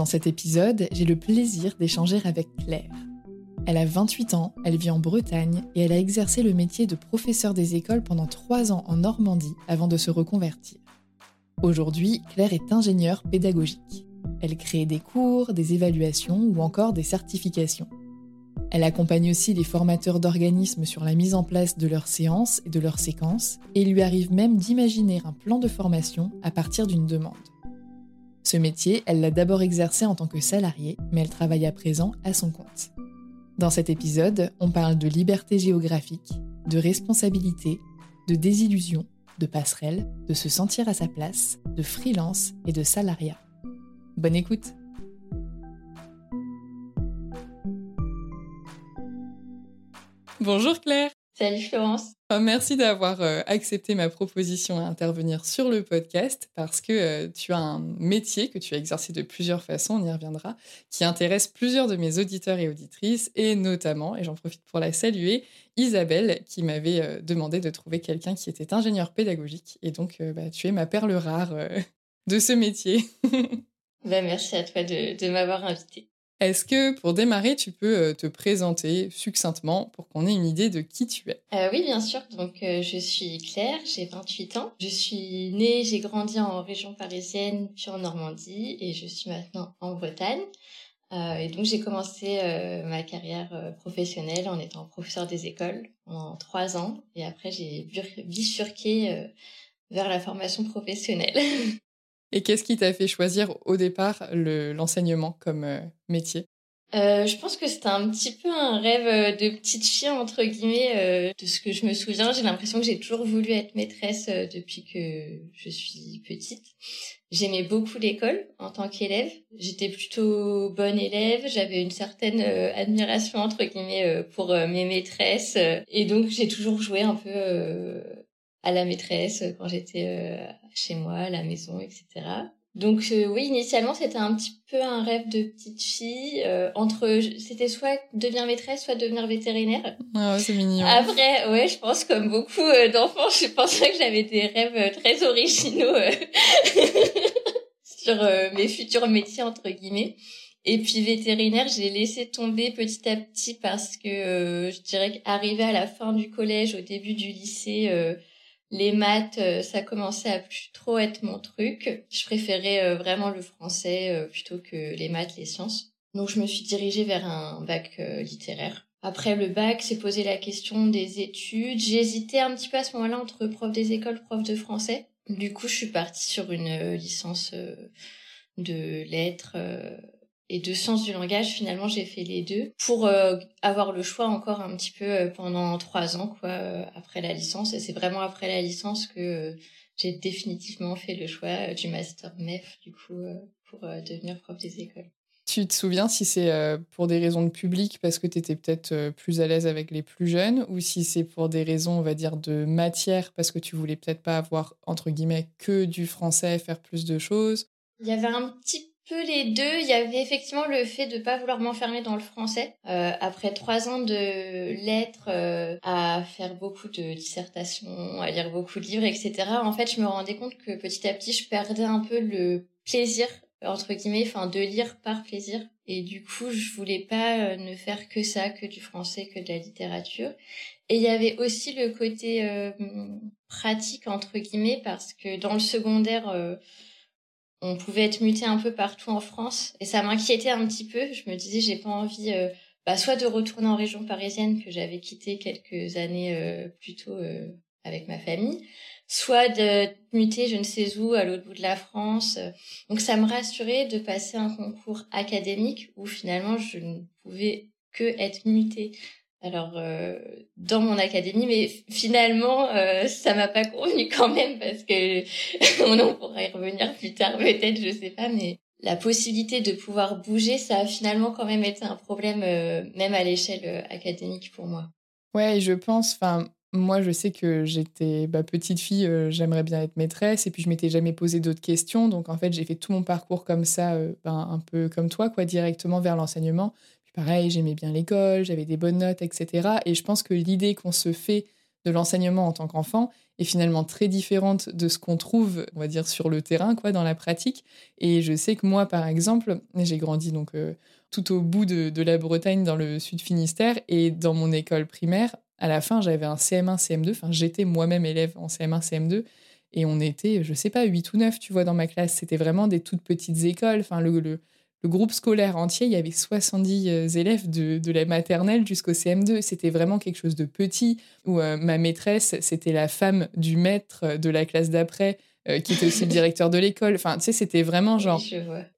Dans cet épisode, j'ai le plaisir d'échanger avec Claire. Elle a 28 ans, elle vit en Bretagne et elle a exercé le métier de professeur des écoles pendant 3 ans en Normandie avant de se reconvertir. Aujourd'hui, Claire est ingénieure pédagogique. Elle crée des cours, des évaluations ou encore des certifications. Elle accompagne aussi les formateurs d'organismes sur la mise en place de leurs séances et de leurs séquences, et il lui arrive même d'imaginer un plan de formation à partir d'une demande. Ce métier, elle l'a d'abord exercé en tant que salariée, mais elle travaille à présent à son compte. Dans cet épisode, on parle de liberté géographique, de responsabilité, de désillusion, de passerelle, de se sentir à sa place, de freelance et de salariat. Bonne écoute Bonjour Claire Salut Florence Oh, merci d'avoir euh, accepté ma proposition à intervenir sur le podcast parce que euh, tu as un métier que tu as exercé de plusieurs façons, on y reviendra, qui intéresse plusieurs de mes auditeurs et auditrices et notamment, et j'en profite pour la saluer, Isabelle qui m'avait euh, demandé de trouver quelqu'un qui était ingénieur pédagogique et donc bah, tu es ma perle rare de ce métier. bah, merci à toi de, de m'avoir invitée. Est-ce que pour démarrer, tu peux euh, te présenter succinctement pour qu'on ait une idée de qui tu es? Euh, Oui, bien sûr. Donc, euh, je suis Claire, j'ai 28 ans. Je suis née, j'ai grandi en région parisienne, puis en Normandie, et je suis maintenant en Bretagne. et donc, j'ai commencé ma carrière professionnelle en étant professeur des écoles en trois ans. Et après, j'ai bifurqué vers la formation professionnelle. Et qu'est-ce qui t'a fait choisir au départ l'enseignement comme euh, métier? Euh, je pense que c'était un petit peu un rêve euh, de petite fille entre guillemets de ce que je me souviens. J'ai l'impression que j'ai toujours voulu être maîtresse depuis que je suis petite. J'aimais beaucoup l'école en tant qu'élève. J'étais plutôt bonne élève. J'avais une certaine admiration entre guillemets pour mes maîtresses et donc j'ai toujours joué un peu à la maîtresse quand j'étais chez moi, à la maison, etc. Donc oui, initialement c'était un petit peu un rêve de petite fille. entre, c'était soit devenir maîtresse, soit devenir vétérinaire. Ah ouais, c'est mignon. Après, ouais, je pense comme beaucoup d'enfants, je pensais que j'avais des rêves très originaux sur mes futurs métiers entre guillemets. Et puis vétérinaire, j'ai laissé tomber petit à petit parce que euh, je dirais qu'arrivé à la fin du collège, au début du lycée, euh, les maths, euh, ça commençait à plus trop être mon truc. Je préférais vraiment le français plutôt que les maths, les sciences. Donc je me suis dirigée vers un bac littéraire. Après le bac, c'est posé la question des études. Hésité un petit peu à ce moment-là entre prof des écoles, prof de français. Du coup, je suis partie sur une licence de lettres et de sciences du langage, finalement, j'ai fait les deux pour euh, avoir le choix encore un petit peu euh, pendant trois ans, quoi, euh, après la licence. Et c'est vraiment après la licence que j'ai définitivement fait le choix du master MEF, du coup, pour devenir prof des écoles. Tu te souviens si c'est pour des raisons de public, parce que tu étais peut-être plus à l'aise avec les plus jeunes, ou si c'est pour des raisons, on va dire, de matière, parce que tu voulais peut-être pas avoir, entre guillemets, que du français, faire plus de choses? Il y avait un petit peu les deux. Il y avait effectivement le fait de pas vouloir m'enfermer dans le français. Euh, après trois ans de lettres, euh, à faire beaucoup de dissertations, à lire beaucoup de livres, etc. En fait, je me rendais compte que petit à petit, je perdais un peu le plaisir entre guillemets, enfin de lire par plaisir. Et du coup, je voulais pas euh, ne faire que ça, que du français, que de la littérature. Et il y avait aussi le côté pratique entre guillemets parce que dans le secondaire on pouvait être muté un peu partout en France et ça m'inquiétait un petit peu. Je me disais j'ai pas envie euh, bah, soit de retourner en région parisienne que j'avais quitté quelques années euh, plus tôt euh, avec ma famille, soit de muter je ne sais où à l'autre bout de la France. Donc ça me rassurait de passer un concours académique où finalement je ne pouvais que être mutée alors euh, dans mon académie mais finalement euh, ça m'a pas convenu quand même parce que on pourra y revenir plus tard peut-être je sais pas mais la possibilité de pouvoir bouger ça a finalement quand même été un problème euh, même à l'échelle académique pour moi ouais je pense enfin moi, je sais que j'étais bah, petite fille, j'aimerais bien être maîtresse, et puis je m'étais jamais posé d'autres questions. Donc, en fait, j'ai fait tout mon parcours comme ça, ben, un peu comme toi, quoi, directement vers l'enseignement pareil, j'aimais bien l'école, j'avais des bonnes notes, etc. Et je pense que l'idée qu'on se fait de l'enseignement en tant qu'enfant est finalement très différente de ce qu'on trouve, on va dire, sur le terrain, quoi, dans la pratique. Et je sais que moi, par exemple, j'ai grandi donc euh, tout au bout de, la Bretagne, dans le sud Finistère, et dans mon école primaire, à la fin, j'avais un CM1, CM2. Enfin, j'étais moi-même élève en CM1, CM2. Et on était, je sais pas, 8 ou 9, tu vois, dans ma classe. C'était vraiment des toutes petites écoles. Enfin, le, le, le groupe scolaire entier, il y avait 70 euh, élèves de, la maternelle jusqu'au CM2. C'était vraiment quelque chose de petit, où euh, ma maîtresse, c'était la femme du maître de la classe d'après, euh, qui était aussi le directeur de l'école. Enfin, tu sais, c'était vraiment genre...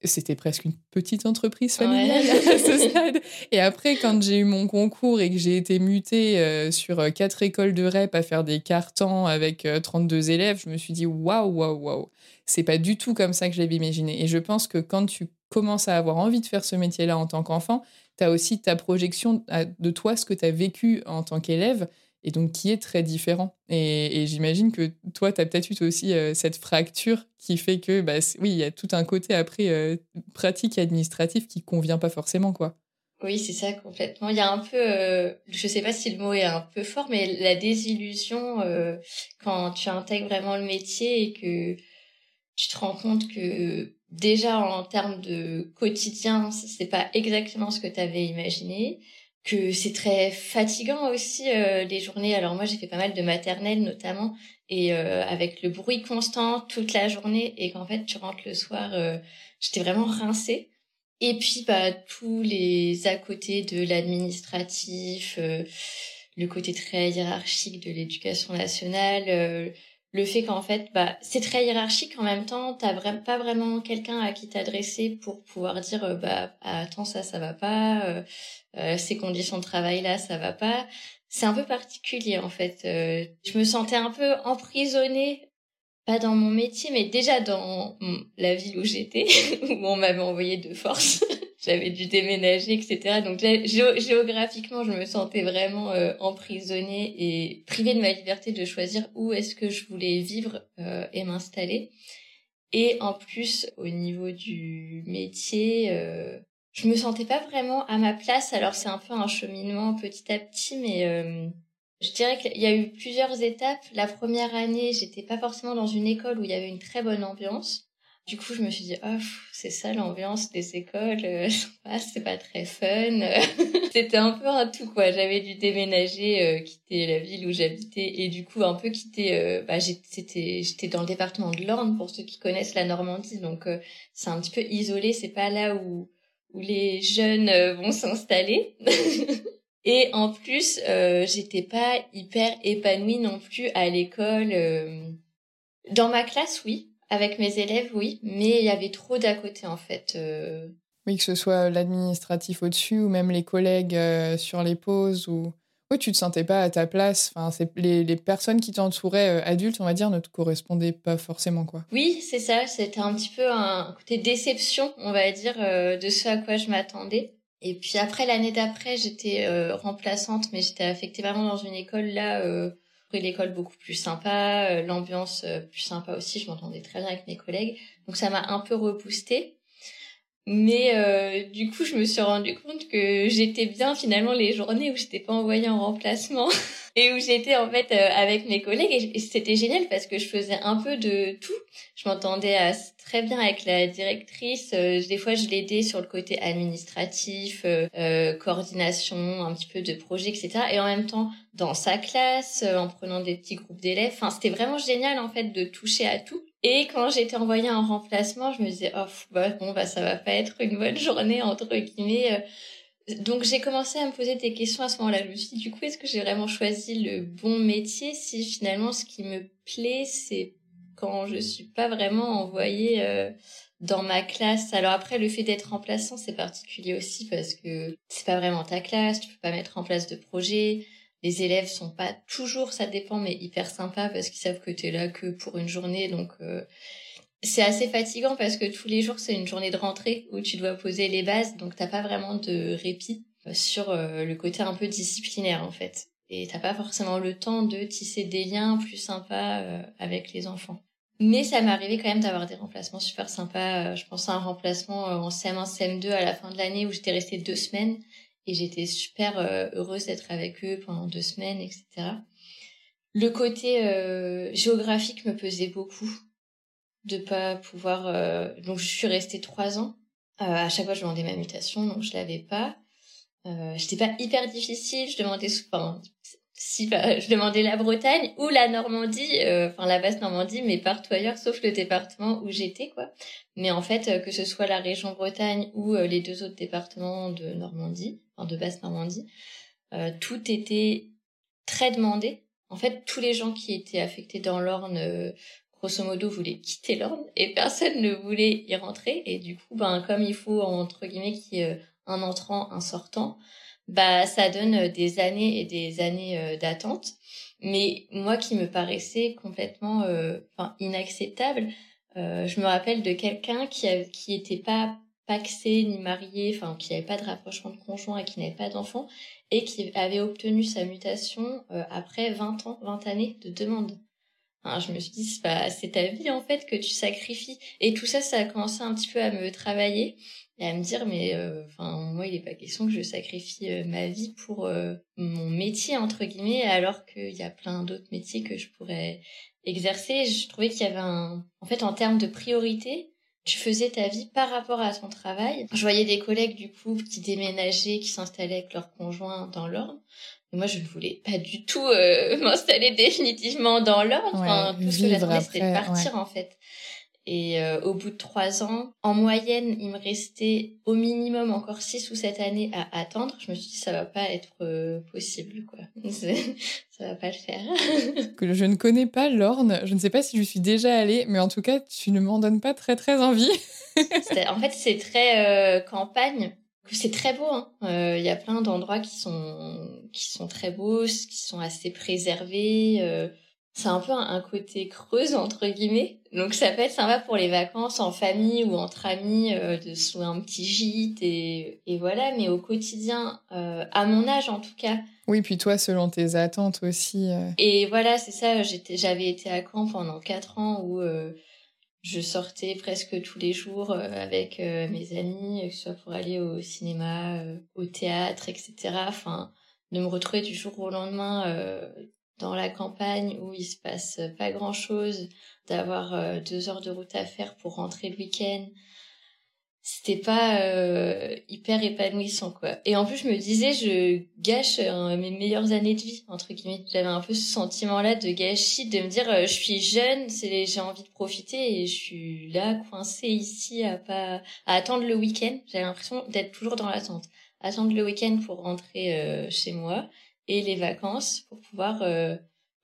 c'était presque une petite entreprise familiale à ce stade. Et après, quand j'ai eu mon concours et que j'ai été mutée sur quatre écoles de REP à faire des cartons avec 32 élèves, je me suis dit, waouh, waouh, waouh. C'est pas du tout comme ça que je l'avais imaginé. Et je pense que quand tu commences à avoir envie de faire ce métier-là en tant qu'enfant, tu as aussi ta projection de toi, ce que tu as vécu en tant qu'élève, et donc qui est très différent. Et, j'imagine que toi, tu as peut-être eu aussi euh, cette fracture qui fait que, bah, oui, il y a tout un côté après euh, pratique et administratif qui convient pas forcément, quoi. Oui, c'est ça complètement. Il y a un peu, euh, je sais pas si le mot est un peu fort, mais la désillusion quand tu intègres vraiment le métier et que tu te rends compte que déjà en termes de quotidien, c'est pas exactement ce que tu avais imaginé, que c'est très fatigant aussi euh, les journées. Alors moi j'ai fait pas mal de maternelle notamment et euh, avec le bruit constant toute la journée et qu'en fait tu rentres le soir, euh, j'étais vraiment rincée. Et puis bah tous les à côté de l'administratif, le côté très hiérarchique de l'éducation nationale le fait qu'en fait, bah, c'est très hiérarchique en même temps, t'as pas vraiment quelqu'un à qui t'adresser pour pouvoir dire, euh, bah, attends, ça, ça va pas, euh, euh, ces conditions de travail là, ça va pas. C'est un peu particulier en fait. je me sentais un peu emprisonnée, pas dans mon métier, mais déjà dans la ville où j'étais, où on m'avait envoyé de force j'avais dû déménager, etc. Donc géographiquement, je me sentais vraiment euh, emprisonnée et privée de ma liberté de choisir où est-ce que je voulais vivre euh, et m'installer. Et en plus, au niveau du métier, euh, je me sentais pas vraiment à ma place. Alors c'est un peu un cheminement petit à petit, mais euh, je dirais qu'il y a eu plusieurs étapes. La première année, j'étais pas forcément dans une école où il y avait une très bonne ambiance. Du coup, je me suis dit, oh, c'est ça l'ambiance des écoles, euh, c'est pas très fun. C'était un peu un tout, quoi. J'avais dû déménager, euh, quitter la ville où j'habitais et du coup, un peu quitter, euh, bah, j'étais, j'étais dans le département de l'Orne, pour ceux qui connaissent la Normandie. Donc, euh, c'est un petit peu isolé, c'est pas là où, où les jeunes vont s'installer. et en plus, j'étais pas hyper épanouie non plus à l'école. Dans ma classe, oui avec mes élèves, oui, mais il y avait trop d'à côté en fait. Euh. Oui, que ce soit l'administratif au-dessus ou même les collègues euh, sur les pauses ou oui, tu te sentais pas à ta place. Enfin, c'est les, les, personnes qui t'entouraient euh, adultes, on va dire, ne te correspondaient pas forcément quoi. Oui, c'est ça. C'était un petit peu un côté déception, on va dire, de ce à quoi je m'attendais. Et puis après l'année d'après, j'étais remplaçante, mais j'étais affectée vraiment dans une école là l'école beaucoup plus sympa, euh, l'ambiance euh, plus sympa aussi, je m'entendais très bien avec mes collègues. Donc ça m'a un peu reboosté. Mais euh, du coup, je me suis rendu compte que j'étais bien finalement les journées où j'étais pas envoyée en remplacement et où j'étais en fait avec mes collègues et c'était génial parce que je faisais un peu de tout. Je m'entendais très bien avec la directrice. des fois, je l'aidais sur le côté administratif, coordination, un petit peu de projet, etc. Et en même temps, dans sa classe, euh, en prenant des petits groupes d'élèves. Enfin, c'était vraiment génial en fait de toucher à tout. Et quand j'étais envoyée en remplacement, je me disais oh bah bon bah ça va pas être une bonne journée entre guillemets. Euh. Donc j'ai commencé à me poser des questions à ce moment-là. Je me suis dit du coup est-ce que j'ai vraiment choisi le bon métier si finalement ce qui me plaît c'est quand je suis pas vraiment envoyée euh, dans ma classe. Alors après, le fait d'être remplaçant, c'est particulier aussi parce que c'est pas vraiment ta classe, tu peux pas mettre en place de projet les élèves sont pas toujours, ça dépend, mais hyper sympa parce qu'ils savent que tu là que pour une journée. Donc, euh, c'est assez fatigant parce que tous les jours, c'est une journée de rentrée où tu dois poser les bases. Donc, t'as pas vraiment de répit euh, sur euh, le côté un peu disciplinaire, en fait. Et t'as pas forcément le temps de tisser des liens plus sympas avec les enfants. Mais ça m'est arrivé quand même d'avoir des remplacements super sympas. Je pense à un remplacement en CM1, CM2 à la fin de l'année où j'étais restée deux semaines et j'étais super euh, heureuse d'être avec eux pendant deux semaines, etc. Le côté euh, géographique me pesait beaucoup de pas pouvoir. Euh, donc je suis restée trois ans. à chaque fois, je demandais ma mutation, donc je l'avais pas. Euh, J'étais pas hyper difficile. Je demandais souvent si bah, je demandais la Bretagne ou la Normandie, euh, enfin la basse Normandie, mais partout ailleurs, sauf le département où j'étais, quoi. Mais en fait, euh, que ce soit la région Bretagne ou euh, les deux autres départements de Normandie, enfin de basse Normandie, tout était très demandé. En fait, tous les gens qui étaient affectés dans l'Orne, grosso modo, voulaient quitter l'Orne et personne ne voulait y rentrer. Et du coup, ben comme il faut entre guillemets qu'il y ait un entrant, un sortant bah ça donne euh, des années et des années euh, d'attente. Mais moi qui me paraissait complètement euh, enfin inacceptable, je me rappelle de quelqu'un qui a, qui était pas paxé ni marié, enfin qui avait pas de rapprochement de conjoint et qui n'avait pas d'enfant et qui avait obtenu sa mutation après 20 ans, 20 années de demande. Je me suis dit, c'est ta vie en fait que tu sacrifies. Et tout ça, ça a commencé un petit peu à me travailler et à me dire mais euh, enfin moi il n'est pas question que je sacrifie euh, ma vie pour euh, mon métier entre guillemets alors qu'il y a plein d'autres métiers que je pourrais exercer. Je trouvais qu'il y avait un en fait en termes de priorité tu faisais ta vie par rapport à ton travail. Je voyais des collègues du coup qui déménageaient qui s'installaient avec leurs conjoints dans l'ordre moi je ne voulais pas du tout m'installer définitivement dans l'ordre enfin tout ce que j'attendais c'était de partir en fait et euh, au bout de trois ans, en moyenne, il me restait au minimum encore six ou sept années à attendre. Je me suis dit, ça va pas être euh, possible, quoi. ça va pas le faire. que je ne connais pas l'Orne. Je ne sais pas si je suis déjà allée, mais en tout cas, tu ne m'en donnes pas très très envie. en fait, c'est très euh, campagne. C'est très beau. Hein. Il y a plein d'endroits qui sont qui sont très beaux, qui sont assez préservés c'est un peu un, côté creuse entre guillemets. Donc ça peut être sympa pour les vacances en famille ou entre amis euh, de se louer un petit gîte et, et voilà. Mais au quotidien, euh, à mon âge en tout cas. Oui, puis toi selon tes attentes aussi. Euh. Et voilà, c'est ça. J'étais, j'avais été à Caen pendant quatre ans où je sortais presque tous les jours avec mes amis, que ce soit pour aller au cinéma, au théâtre, etc. Enfin, de me retrouver du jour au lendemain dans la campagne où il se passe pas grand chose, d'avoir deux heures de route à faire pour rentrer le week-end, c'était pas euh, hyper épanouissant quoi. Et en plus je me disais je gâche euh, mes meilleures années de vie entre guillemets. J'avais un peu ce sentiment là de gâchis de me dire euh, je suis jeune, c'est j'ai envie de profiter et je suis là coincée ici à pas à attendre le week-end. J'avais l'impression d'être toujours dans l'attente. Attendre le week-end pour rentrer chez moi et les vacances pour pouvoir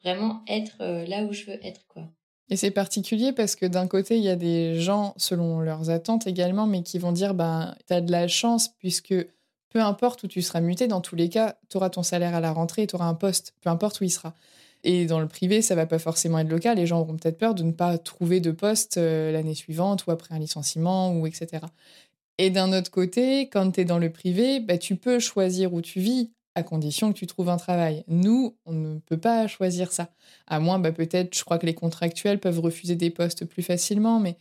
vraiment être là où je veux être quoi. Et c'est particulier parce que d'un côté, il y a des gens, selon leurs attentes également, mais qui vont dire, ben, tu de la chance puisque peu importe où tu seras muté, dans tous les cas, tu auras ton salaire à la rentrée et tu auras un poste, peu importe où il sera. Et dans le privé, ça va pas forcément être le. Les gens auront peut-être peur de ne pas trouver de poste euh, l'année suivante ou après un licenciement ou etc. Et d'un autre côté, quand tu es dans le privé, bah, tu peux choisir où tu vis à condition que tu trouves un travail. Nous, on ne peut pas choisir ça. À moins, bah, peut-être, je crois que les contractuels peuvent refuser des postes plus facilement, mais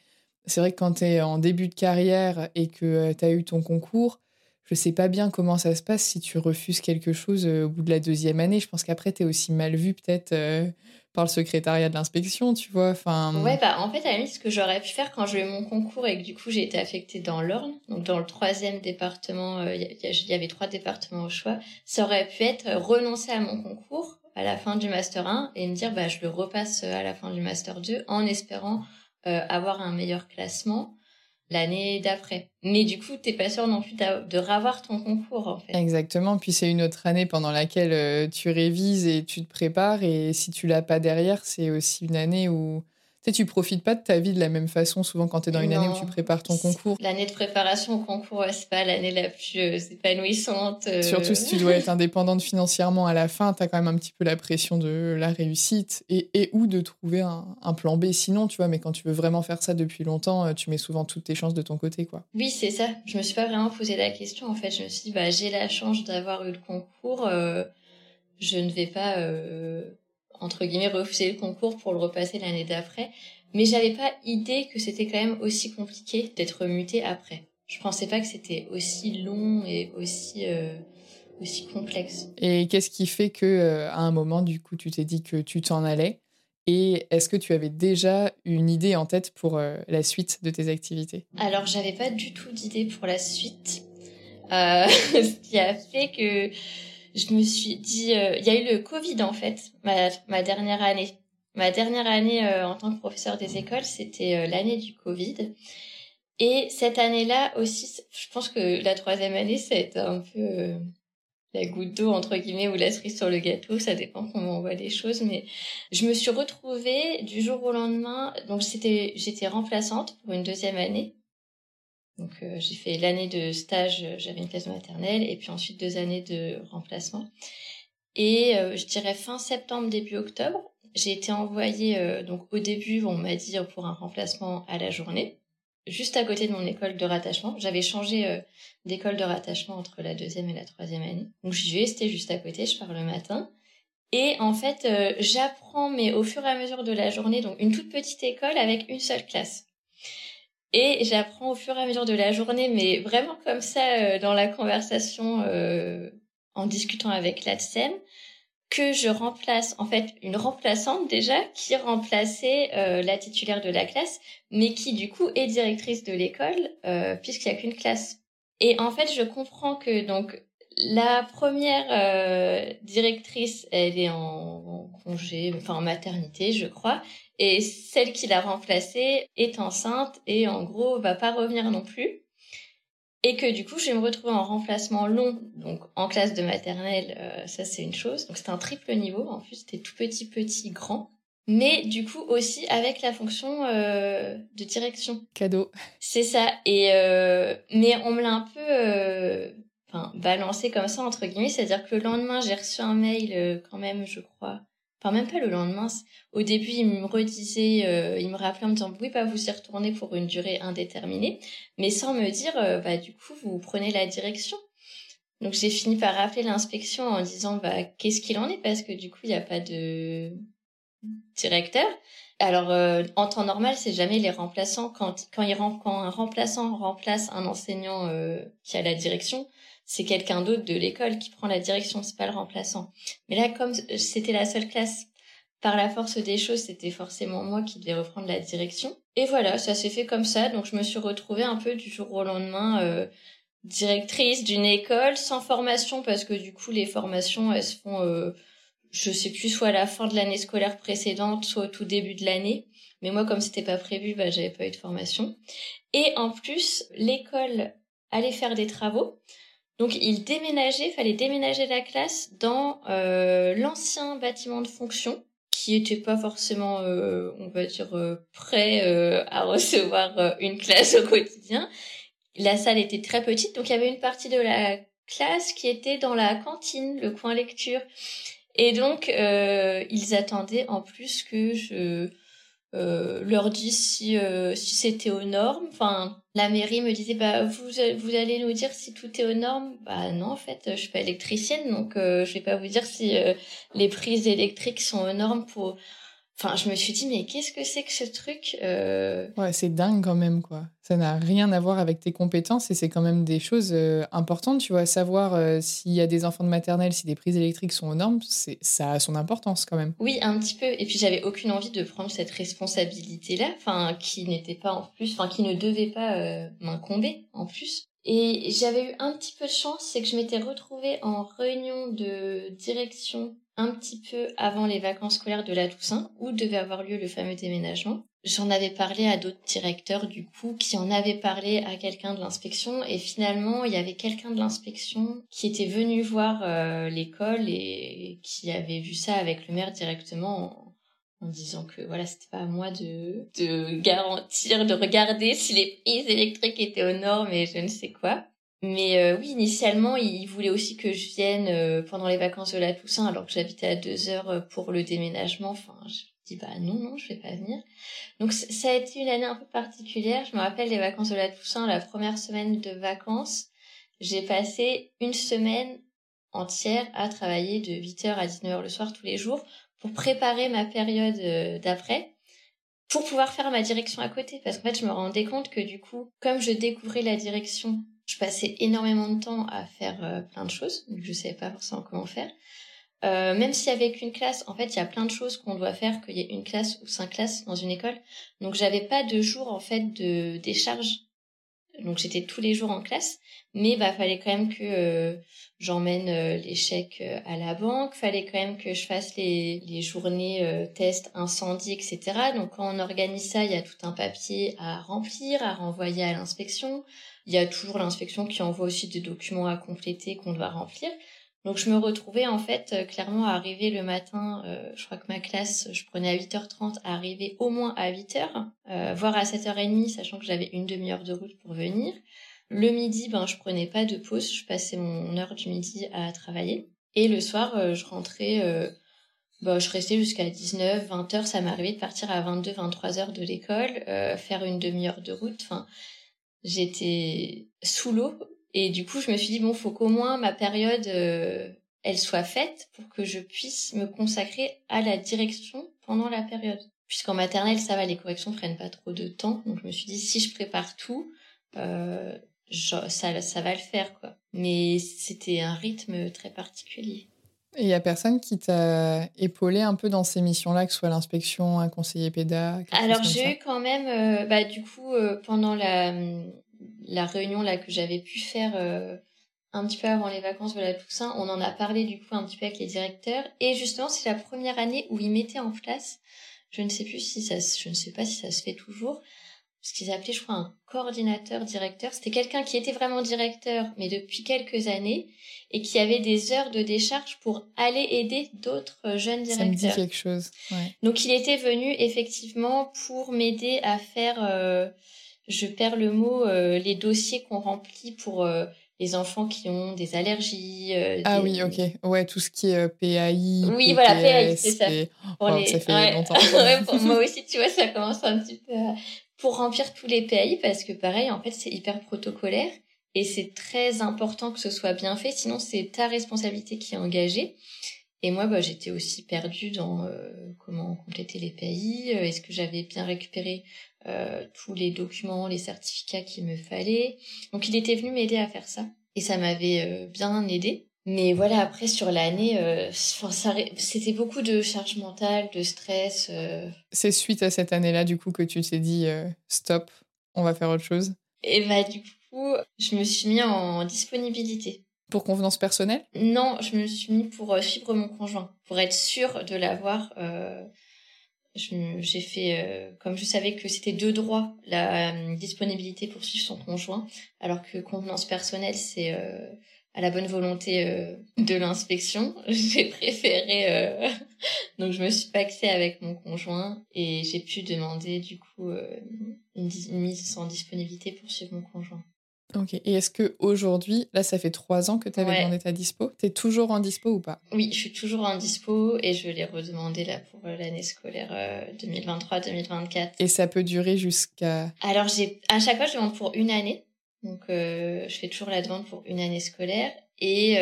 c'est vrai que quand tu es en début de carrière et que euh, tu as eu ton concours, je sais pas bien comment ça se passe si tu refuses quelque chose euh, au bout de la deuxième année. Je pense qu'après, tu es aussi mal vu peut-être euh, par le secrétariat de l'inspection, tu vois. Enfin... Ouais, bah en fait, à la limite, ce que j'aurais pu faire quand j'ai eu mon concours et que du coup j'ai été affectée dans l'Orne, donc dans le troisième département, euh, il y, avait trois départements au choix, ça aurait pu être renoncer à mon concours à la fin du Master 1 et me dire, bah je le repasse à la fin du Master 2 en espérant avoir un meilleur classement l'année d'après. Mais du coup, t'es pas sûr non plus de revoir ton concours, en fait. Exactement. Puis c'est une autre année pendant laquelle euh, tu révises et tu te prépares. Et si tu l'as pas derrière, c'est aussi une année où sais, tu profites pas de ta vie de la même façon souvent quand tu es dans une année où tu prépares ton concours. L'année de préparation au concours, c'est pas l'année la plus euh, épanouissante. Euh. Surtout si tu dois être indépendante financièrement à la fin, tu as quand même un petit peu la pression de la réussite et, et ou de trouver un, plan B sinon, tu vois. Mais quand tu veux vraiment faire ça depuis longtemps, euh, tu mets souvent toutes tes chances de ton côté, quoi. Oui, c'est ça. Je me suis pas vraiment posé la question. En fait, je me suis dit, bah, j'ai la chance d'avoir eu le concours. je ne vais pas entre guillemets refuser le concours pour le repasser l'année d'après. Mais j'avais pas idée que c'était quand même aussi compliqué d'être muté après. Je pensais pas que c'était aussi long et aussi euh, aussi complexe. Et qu'est-ce qui fait que euh, à un moment du coup tu t'es dit que tu t'en allais? Et est-ce que tu avais déjà une idée en tête pour euh, la suite de tes activités? Alors j'avais pas du tout d'idée pour la suite. ce qui a fait que je me suis dit, euh, il y a eu le Covid en fait, ma, ma dernière année. Ma dernière année euh, en tant que professeur des écoles, c'était euh, l'année du Covid. Et cette année-là aussi, je pense que la troisième année, ça a été un peu la goutte d'eau entre guillemets ou la cerise sur le gâteau, ça dépend comment on voit les choses. Mais je me suis retrouvée du jour au lendemain. Donc c'était, j'étais remplaçante pour une deuxième année donc euh, j'ai fait l'année de stage, euh, j'avais une classe maternelle, et puis ensuite deux années de remplacement. Et euh, je dirais fin septembre, début octobre, j'ai été envoyée, donc au début, on m'a dit pour un remplacement à la journée, juste à côté de mon école de rattachement. J'avais changé d'école de rattachement entre la deuxième et la troisième année. Donc j'y vais, c'était juste à côté, je pars le matin. Et en fait, j'apprends, mais au fur et à mesure de la journée, donc une toute petite école avec une seule classe. Et j'apprends au fur et à mesure de la journée, mais vraiment comme ça, euh, dans la conversation, euh, en discutant avec l'ADSEM, que je remplace, en fait, une remplaçante déjà, qui remplaçait euh, la titulaire de la classe, mais qui du coup est directrice de l'école, puisqu'il n'y a qu'une classe. Et en fait, je comprends que donc la première directrice, elle est en, congé, enfin en maternité, je crois, et celle qui l'a remplacée est enceinte et en gros va pas revenir non plus. Et que du coup, je vais me retrouver en remplacement long, donc en classe de maternelle, euh, ça c'est une chose. Donc c'était un triple niveau, en plus c'était tout petit, petit, grand. Mais du coup aussi avec la fonction euh, de direction. Cadeau. C'est ça. Et euh, mais on me l'a un peu, enfin balancé comme ça entre guillemets, c'est-à-dire que le lendemain j'ai reçu un mail quand même, je crois, même pas le lendemain. Au début, il me redisait, euh, il me rappelait en me disant oui, bah vous y retournez pour une durée indéterminée, mais sans me dire euh, bah du coup vous prenez la direction. Donc j'ai fini par rappeler l'inspection en disant bah qu'est-ce qu'il en est? Parce que du coup il n'y a pas de directeur. Alors, euh, en temps normal, c'est jamais les remplaçants. Quand, quand, un remplaçant remplace un enseignant qui a la direction, c'est quelqu'un d'autre de l'école qui prend la direction, c'est pas le remplaçant. Mais là, comme c'était la seule classe, par la force des choses, c'était forcément moi qui devais reprendre la direction. Et voilà, ça s'est fait comme ça. Donc, je me suis retrouvée un peu du jour au lendemain euh, directrice d'une école sans formation parce que du coup, les formations, elles se font je sais plus, soit à la fin de l'année scolaire précédente, soit au tout début de l'année. Mais moi, comme c'était pas prévu, bah, j'avais pas eu de formation. Et en plus, l'école allait faire des travaux. Donc, il déménageait, fallait déménager la classe dans euh, l'ancien bâtiment de fonction, qui était pas forcément, euh, on va dire, euh, prêt à recevoir une classe au quotidien. La salle était très petite, donc il y avait une partie de la classe qui était dans la cantine, le coin lecture. Et donc, ils attendaient en plus que je euh, leur dise si, euh, si c'était aux normes. La mairie me disait, bah, vous, vous allez nous dire si tout est aux normes? Bah non, en fait, je suis pas électricienne, donc euh, je vais pas vous dire si euh, les prises électriques sont aux normes pour Enfin, je me suis dit, mais qu'est-ce que c'est que ce truc euh... Ouais, c'est dingue quand même, quoi. Ça n'a rien à voir avec tes compétences et c'est quand même des choses euh, importantes, tu vois. Savoir euh, s'il y a des enfants de maternelle, si des prises électriques sont aux normes, ça a son importance quand même. Oui, un petit peu. Et puis, j'avais aucune envie de prendre cette responsabilité-là, enfin, qui n'était pas en plus, enfin, qui ne devait pas m'incomber en plus. Et j'avais eu un petit peu de chance, c'est que je m'étais retrouvée en réunion de direction un petit peu avant les vacances scolaires de la Toussaint, où devait avoir lieu le fameux déménagement. J'en avais parlé à d'autres directeurs du coup, qui en avaient parlé à quelqu'un de l'inspection, et finalement il y avait quelqu'un de l'inspection qui était venu voir euh, l'école et qui avait vu ça avec le maire directement en, disant que voilà c'était pas à moi de, de garantir, de regarder si les prises électriques étaient aux normes et je ne sais quoi. Mais euh, oui, initialement, il voulait aussi que je vienne euh, pendant les vacances de la Toussaint, alors que j'habitais à deux heures euh, pour le déménagement. Enfin, je dis bah non, non, je vais pas venir. Donc ça a été une année un peu particulière. Je me rappelle les vacances de la Toussaint, la première semaine de vacances, j'ai passé une semaine entière à travailler de 8h à 19h le soir tous les jours pour préparer ma période d'après pour pouvoir faire ma direction à côté parce qu'en fait je me rendais compte que du coup comme je découvrais la direction je passais énormément de temps à faire euh, plein de choses, donc je savais pas forcément comment faire. Euh, même s'il y avait qu'une classe, en fait, il y a plein de choses qu'on doit faire, qu'il y ait une classe ou cinq classes dans une école. Donc, j'avais pas de jour, en fait, de décharge. Donc, j'étais tous les jours en classe. Mais, bah, fallait quand même que euh, j'emmène euh, les chèques à la banque. Fallait quand même que je fasse les, les journées tests incendie, etc. Donc, quand on organise ça, il y a tout un papier à remplir, à renvoyer à l'inspection. Il y a toujours l'inspection qui envoie aussi des documents à compléter qu'on doit remplir. Donc je me retrouvais en fait euh, clairement à arriver le matin, euh, je crois que ma classe, je prenais à 8h30, à arriver au moins à 8h, euh, voire à 7h30, sachant que j'avais une demi-heure de route pour venir. Le midi, ben je prenais pas de pause, je passais mon heure du midi à travailler. Et le soir, je rentrais, ben, je restais jusqu'à 19, 20h, ça m'arrivait de partir à 22, 23 heures de l'école, faire une demi-heure de route. Enfin, j'étais sous l'eau. Et du coup je me suis dit bon faut qu'au moins ma période euh, elle soit faite pour que je puisse me consacrer à la direction pendant la période. Puisqu'en maternelle ça va les corrections prennent pas trop de temps. Donc je me suis dit si je prépare tout euh, ça ça va le faire quoi. Mais c'était un rythme très particulier et il y a personne qui t'a épaulé un peu dans ces missions-là, que ce soit l'inspection, un conseiller pédagogue Alors j'ai eu quand même, euh, bah, du coup, euh, pendant la, la réunion là que j'avais pu faire euh, un petit peu avant les vacances de la Toussaint, on en a parlé du coup un petit peu avec les directeurs. Et justement, c'est la première année où ils mettaient en place, je ne sais plus si ça, je ne sais pas si ça se fait toujours, ce qu'ils appelaient, je crois, un coordinateur directeur. C'était quelqu'un qui était vraiment directeur, mais depuis quelques années, et qui avait des heures de décharge pour aller aider d'autres jeunes directeurs. Ça me dit quelque chose. Donc il était venu effectivement pour m'aider à faire, euh, je perds le mot, euh, les dossiers qu'on remplit pour euh, les enfants qui ont des allergies. ah oui, ok. Ouais, tout ce qui est PAI. Oui, voilà, PAI, c'est ça. Pour oh, Ça fait longtemps. ouais, pour moi aussi, tu vois, ça commence un petit peu pour remplir tous les pays parce que pareil, en fait, c'est hyper protocolaire et c'est très important que ce soit bien fait, sinon c'est ta responsabilité qui est engagée. Et moi, bah, j'étais aussi perdue dans euh, comment compléter les pays. Euh, est-ce que j'avais bien récupéré euh, tous les documents, les certificats qu'il me fallait Donc, il était venu m'aider à faire ça. Et ça m'avait bien aidé. Mais voilà, après, sur l'année, c'était beaucoup de charge mentale, de stress. C'est suite à cette année-là, du coup, que tu t'es dit stop, on va faire autre chose? Et bah, du coup, je me suis mis en disponibilité. Pour convenance personnelle? Non, je me suis mis pour euh, suivre mon conjoint, pour être sûre de l'avoir. Euh, j'ai fait, euh, comme je savais que c'était deux droits, la disponibilité pour suivre son conjoint, alors que convenance personnelle, c'est à la bonne volonté de l'inspection. J'ai préféré, donc je me suis paxée avec mon conjoint et j'ai pu demander du coup une, une mise en disponibilité pour suivre mon conjoint. Ok. Et est-ce que aujourd'hui, là, ça fait trois ans que tu avais demandé ta dispo, tu es toujours en dispo ou pas? Oui, je suis toujours en dispo et je l'ai redemandé là pour euh, l'année scolaire 2023-2024. Euh, et ça peut durer jusqu'à Alors, j'ai à chaque fois, je demande pour une année. Donc, euh, je fais toujours la demande pour une année scolaire et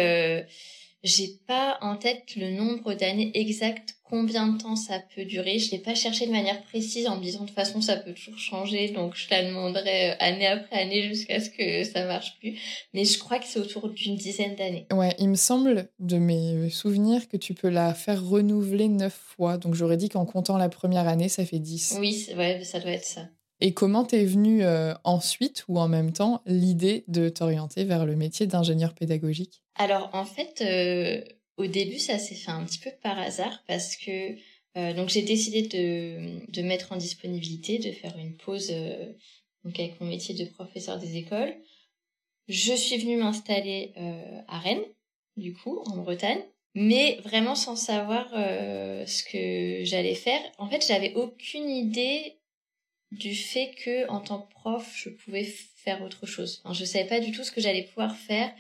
j'ai pas en tête le nombre d'années exactes, combien de temps ça peut durer. Je l'ai pas cherché de manière précise en me disant de toute façon ça peut toujours changer, donc je la demanderai euh, année après année jusqu'à ce que ça marche plus. Mais je crois que c'est autour d'une dizaine d'années. Ouais, il me semble de mes souvenirs que tu peux la faire renouveler neuf fois. Donc j'aurais dit qu'en comptant la première année, ça fait dix. Oui, ouais, ça doit être ça. Et comment t'es venue euh, ensuite ou en même temps l'idée de t'orienter vers le métier d'ingénieur pédagogique? Alors en fait, euh, au début, ça s'est fait un petit peu par hasard parce que euh, donc j'ai décidé de, mettre en disponibilité, de faire une pause donc avec mon métier de professeur des écoles. Je suis venue m'installer à Rennes, du coup, en Bretagne mais vraiment sans savoir ce que j'allais faire. En fait, j'avais aucune idée du fait que en tant que prof, je pouvais faire autre chose. Je savais pas du tout ce que j'allais pouvoir faire.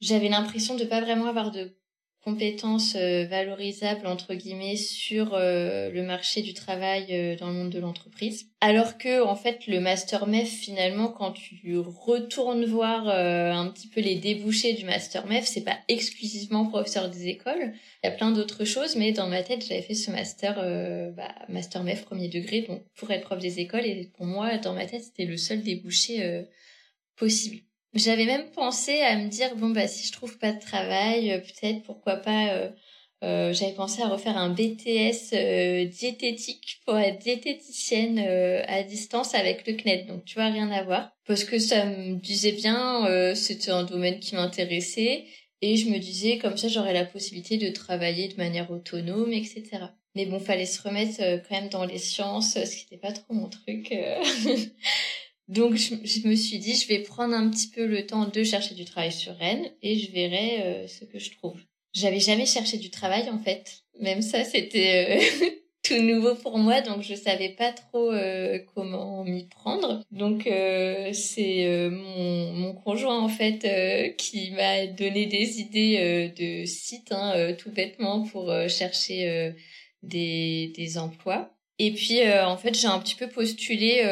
J'avais l'impression de pas vraiment avoir de compétences euh, valorisables entre guillemets sur euh, le marché du travail euh, dans le monde de l'entreprise. Alors que en fait le master MEF finalement quand tu retournes voir un petit peu les débouchés du master MEF c'est pas exclusivement professeur des écoles. Il y a plein d'autres choses mais dans ma tête j'avais fait ce master bah, master MEF premier degré. Donc pour être prof des écoles et pour moi dans ma tête c'était le seul débouché possible j'avais même pensé à me dire bon bah si je trouve pas de travail, euh, peut-être pourquoi pas. Euh, euh, j'avais pensé à refaire un BTS diététique pour être diététicienne à distance avec le CNED. Donc tu vois rien à voir parce que ça me disait bien, c'était un domaine qui m'intéressait et je me disais comme ça j'aurais la possibilité de travailler de manière autonome, etc. Mais bon, fallait se remettre quand même dans les sciences, ce qui n'était pas trop mon truc. Donc je, me suis dit, je vais prendre un petit peu le temps de chercher du travail sur Rennes et je verrai euh, ce que je trouve. J'avais jamais cherché du travail en fait. Même ça, c'était euh, tout nouveau pour moi, donc je savais pas trop euh, comment m'y prendre. Donc c'est mon, mon, conjoint en fait qui m'a donné des idées de sites, hein, tout bêtement pour chercher des, des emplois. Et puis en fait, j'ai un petit peu postulé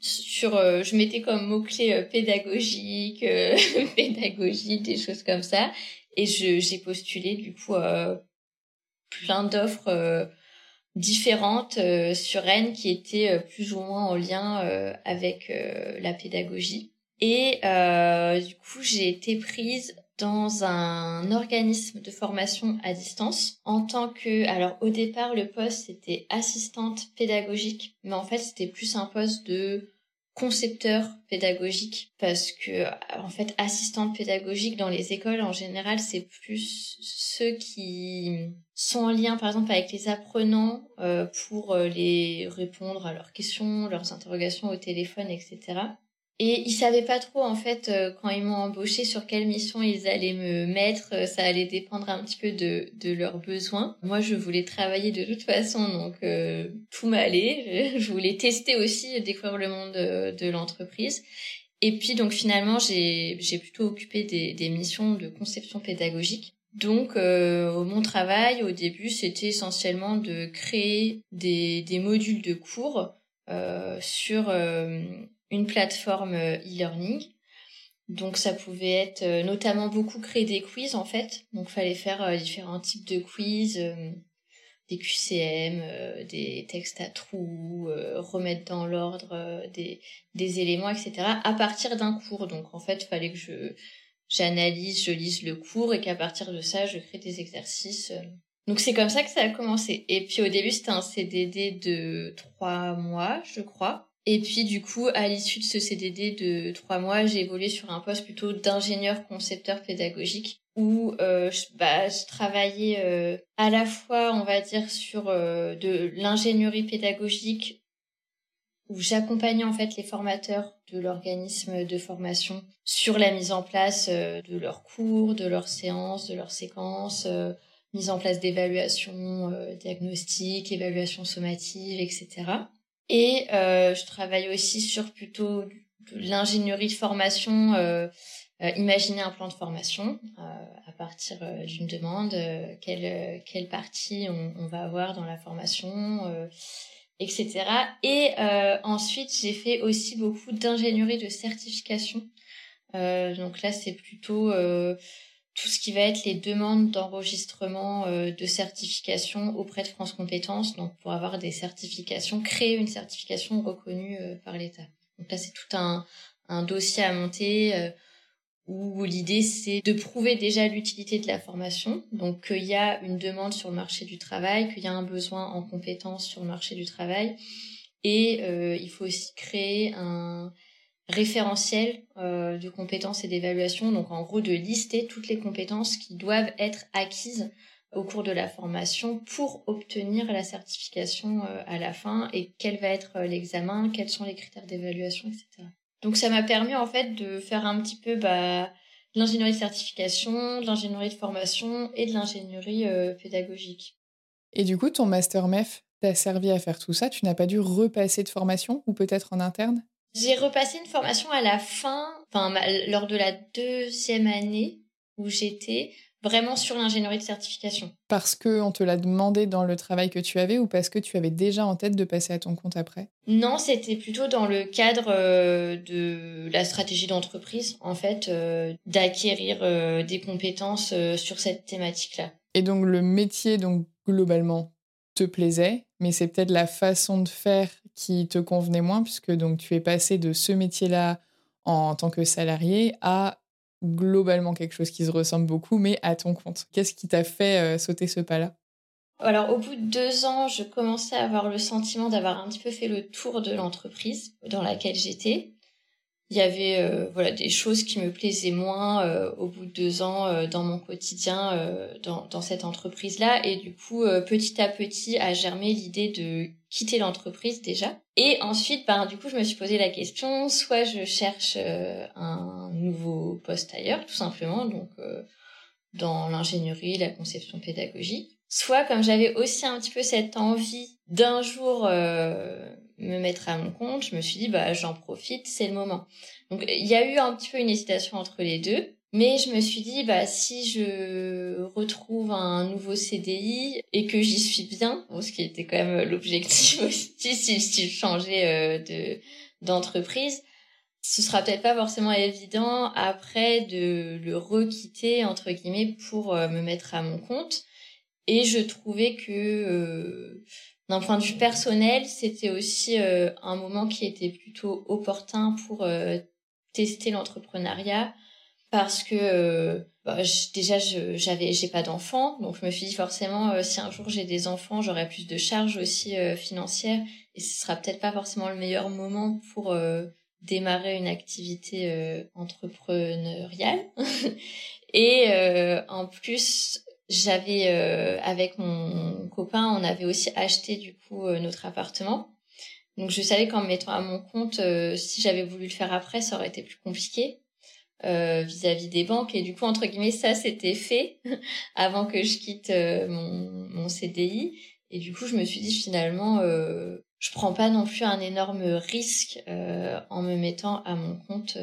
sur euh, je mettais comme mot clé euh, pédagogique euh, pédagogie des choses comme ça. Et j'ai postulé du coup plein d'offres différentes sur Rennes qui étaient plus ou moins en lien avec la pédagogie. Et du coup j'ai été prise dans un organisme de formation à distance. En tant que alors au départ le poste c'était assistante pédagogique mais en fait c'était plus un poste de concepteur pédagogique parce que en fait assistante pédagogique dans les écoles en général c'est plus ceux qui sont en lien par exemple avec les apprenants euh, pour euh, les répondre à leurs questions leurs interrogations au téléphone etc et ils savaient pas trop en fait euh, quand ils m'ont embauché sur quelle mission ils allaient me mettre. Euh, ça allait dépendre un petit peu de, de leurs besoins. Moi, je voulais travailler de toute façon, donc euh, tout m'allait. Je, voulais tester aussi, découvrir le monde de, de l'entreprise. Et puis donc finalement, j'ai j'ai plutôt occupé des, des missions de conception pédagogique. Donc mon travail au début, c'était essentiellement de créer des, des modules de cours sur une plateforme euh, e-learning. Donc ça pouvait être notamment beaucoup créer des quiz en fait. Donc fallait faire différents types de quiz, des QCM, des textes à trous, remettre dans l'ordre des, des éléments, etc. à partir d'un cours. Donc en fait fallait que je j'analyse, je lise le cours et qu'à partir de ça je crée des exercices donc c'est comme ça que ça a commencé. Et puis au début c'était un CDD de trois mois, je crois. Et puis du coup, à l'issue de ce CDD de trois mois, j'ai évolué sur un poste plutôt d'ingénieur concepteur pédagogique où euh, je, bah, travaillais euh, à la fois, on va dire, sur euh, de l'ingénierie pédagogique où j'accompagnais en fait les formateurs de l'organisme de formation sur la mise en place de leurs cours, de leurs séances, de leurs séquences, mise en place d'évaluations diagnostiques, évaluations sommatives, etc. Et euh, je travaille aussi sur plutôt l'ingénierie de formation, euh, euh, imaginer un plan de formation à partir d'une demande, quelle, quelle partie on, on, va avoir dans la formation, etc. Et ensuite, j'ai fait aussi beaucoup d'ingénierie de certification. donc là, c'est plutôt tout ce qui va être les demandes d'enregistrement euh, de certification auprès de France Compétences, donc pour avoir des certifications, créer une certification reconnue euh, par l'État. Donc là, c'est tout un, un, dossier à monter euh, où l'idée, c'est de prouver déjà l'utilité de la formation, donc qu'il y a une demande sur le marché du travail, qu'il y a un besoin en compétences sur le marché du travail, et il faut aussi créer un référentiel euh, de compétences et d'évaluation, donc en gros de lister toutes les compétences qui doivent être acquises au cours de la formation pour obtenir la certification euh, à la fin et quel va être euh, l'examen, quels sont les critères d'évaluation, etc. Donc ça m'a permis en fait de faire un petit peu bah, de l'ingénierie de certification, de l'ingénierie de formation et de l'ingénierie pédagogique. Et du coup, ton master MEF t'a servi à faire tout ça? Tu n'as pas dû repasser de formation ou peut-être en interne? J'ai repassé une formation à la fin, enfin lors de la deuxième année où j'étais vraiment sur l'ingénierie de certification. Parce que on te l'a demandé dans le travail que tu avais ou parce que tu avais déjà en tête de passer à ton compte après? Non, c'était plutôt dans le cadre euh, de la stratégie d'entreprise, en fait, euh, d'acquérir euh, des compétences sur cette thématique-là. Et donc le métier, donc globalement, te plaisait, mais c'est peut-être la façon de faire qui te convenait moins, puisque donc tu es passé de ce métier-là en tant que salarié à globalement quelque chose qui se ressemble beaucoup, mais à ton compte. Qu'est-ce qui t'a fait euh, sauter ce pas-là? Alors, au bout de deux ans, je commençais à avoir le sentiment d'avoir un petit peu fait le tour de l'entreprise dans laquelle j'étais. Il y avait euh, voilà des choses qui me plaisaient moins euh, au bout de deux ans dans mon quotidien dans, dans cette entreprise là et du coup petit à petit a germé l'idée de quitter l'entreprise déjà et ensuite ben du coup je me suis posé la question soit je cherche un nouveau poste ailleurs tout simplement donc dans l'ingénierie la conception pédagogique soit comme j'avais aussi un petit peu cette envie d'un jour me mettre à mon compte, je me suis dit bah j'en profite, c'est le moment. Donc il y a eu un petit peu une hésitation entre les deux, mais je me suis dit bah si je retrouve un nouveau CDI et que j'y suis bien, ce qui était quand même l'objectif aussi si, je changeais euh, de d'entreprise, ce sera peut-être pas forcément évident après de le requitter entre guillemets pour euh, me mettre à mon compte. Et je trouvais que euh, d'un point de vue personnel, c'était aussi un moment qui était plutôt opportun pour tester l'entrepreneuriat parce que euh, bah, déjà j'avais j'ai pas d'enfants donc je me suis dit forcément si un jour j'ai des enfants j'aurai plus de charges aussi financières et ce sera peut-être pas forcément le meilleur moment pour démarrer une activité entrepreneuriale et en plus j'avais euh, avec mon copain, on avait aussi acheté du coup euh, notre appartement. Donc je savais qu'en me mettant à mon compte, euh, si j'avais voulu le faire après, ça aurait été plus compliqué vis-à-vis des banques. Et du coup, entre guillemets, ça c'était fait avant que je quitte mon, mon CDI. Et du coup, je me suis dit finalement, je prends pas non plus un énorme risque en me mettant à mon compte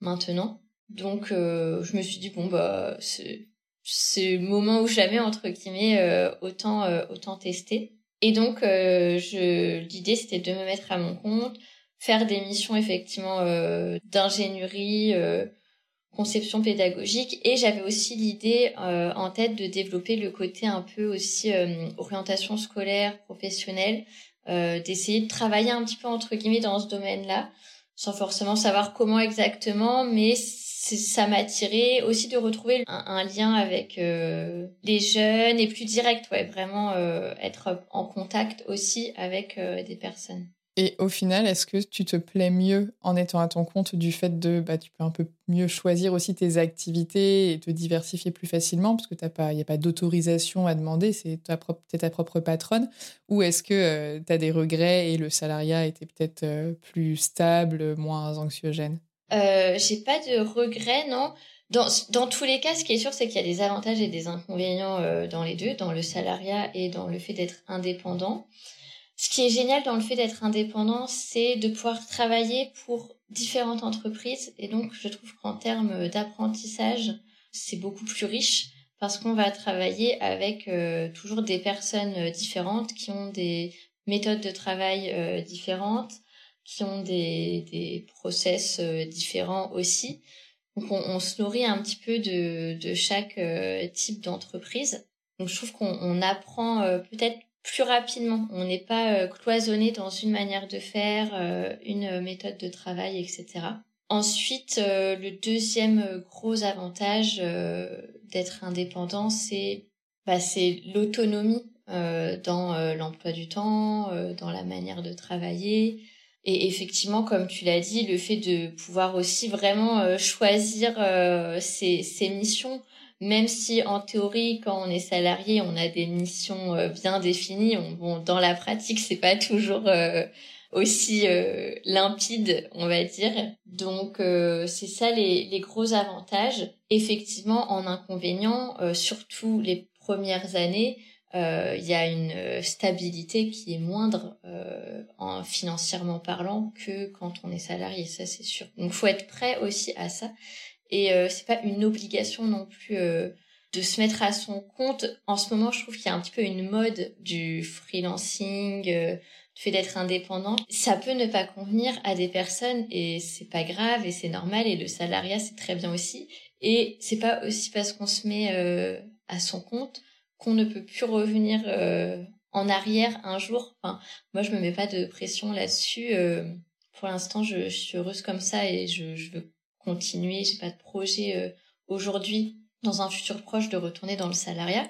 maintenant. Donc je me suis dit bon bah c'est ce moment où jamais entre guillemets euh, autant euh, autant tester et donc euh, je l'idée c'était de me mettre à mon compte faire des missions effectivement d'ingénierie, conception pédagogique et j'avais aussi l'idée en tête de développer le côté un peu aussi orientation scolaire, professionnelle, d'essayer de travailler un petit peu entre guillemets dans ce domaine-là sans forcément savoir comment exactement, mais ça m'a attiré aussi de retrouver un, lien avec euh, les jeunes et plus direct, ouais, vraiment euh, être en contact aussi avec euh, des personnes. Et au final, est-ce que tu te plais mieux en étant à ton compte du fait de, bah, tu peux un peu mieux choisir aussi tes activités et te diversifier plus facilement parce que il n'y a pas d'autorisation à demander, c'est ta propre, ta propre patronne? Ou est-ce que euh, tu as des regrets et le salariat était peut-être euh, plus stable, moins anxiogène? Euh, J'ai pas de regrets, non. Dans, dans, tous les cas, ce qui est sûr, c'est qu'il y a des avantages et des inconvénients euh, dans les deux, dans le salariat et dans le fait d'être indépendant. Ce qui est génial dans le fait d'être indépendant, c'est de pouvoir travailler pour différentes entreprises. Et donc, je trouve qu'en termes d'apprentissage, c'est beaucoup plus riche parce qu'on va travailler avec euh, toujours des personnes différentes qui ont des méthodes de travail euh, différentes, qui ont des, des process euh, différents aussi. Donc, on, on, se nourrit un petit peu de, de chaque type d'entreprise. Donc, je trouve qu'on apprend peut-être plus rapidement. On n'est pas euh, cloisonné dans une manière de faire, euh, une méthode de travail, etc. Ensuite, euh, le deuxième gros avantage d'être indépendant, c'est bah, l'autonomie dans l'emploi du temps, dans la manière de travailler. Et effectivement, comme tu l'as dit, le fait de pouvoir aussi vraiment choisir ses missions, même si en théorie, quand on est salarié, on a des missions euh, bien définies, bon, dans la pratique, c'est pas toujours euh, aussi euh, limpide, on va dire. Donc, c'est ça les, les, gros avantages. Effectivement, en inconvénient, surtout les premières années, il y a une stabilité qui est moindre en financièrement parlant que quand on est salarié, ça c'est sûr. Donc, faut être prêt aussi à ça. Et euh, c'est pas une obligation non plus euh, de se mettre à son compte. En ce moment, je trouve qu'il y a un petit peu une mode du freelancing, euh, du fait d'être indépendant. Ça peut ne pas convenir à des personnes et c'est pas grave et c'est normal et le salariat c'est très bien aussi. Et c'est pas aussi parce qu'on se met euh, à son compte qu'on ne peut plus revenir en arrière un jour. Enfin, moi, je me mets pas de pression là-dessus. pour l'instant, je, je, suis heureuse comme ça et je, je veux continuer. J'ai pas de projet euh, aujourd'hui, dans un futur proche, de retourner dans le salariat,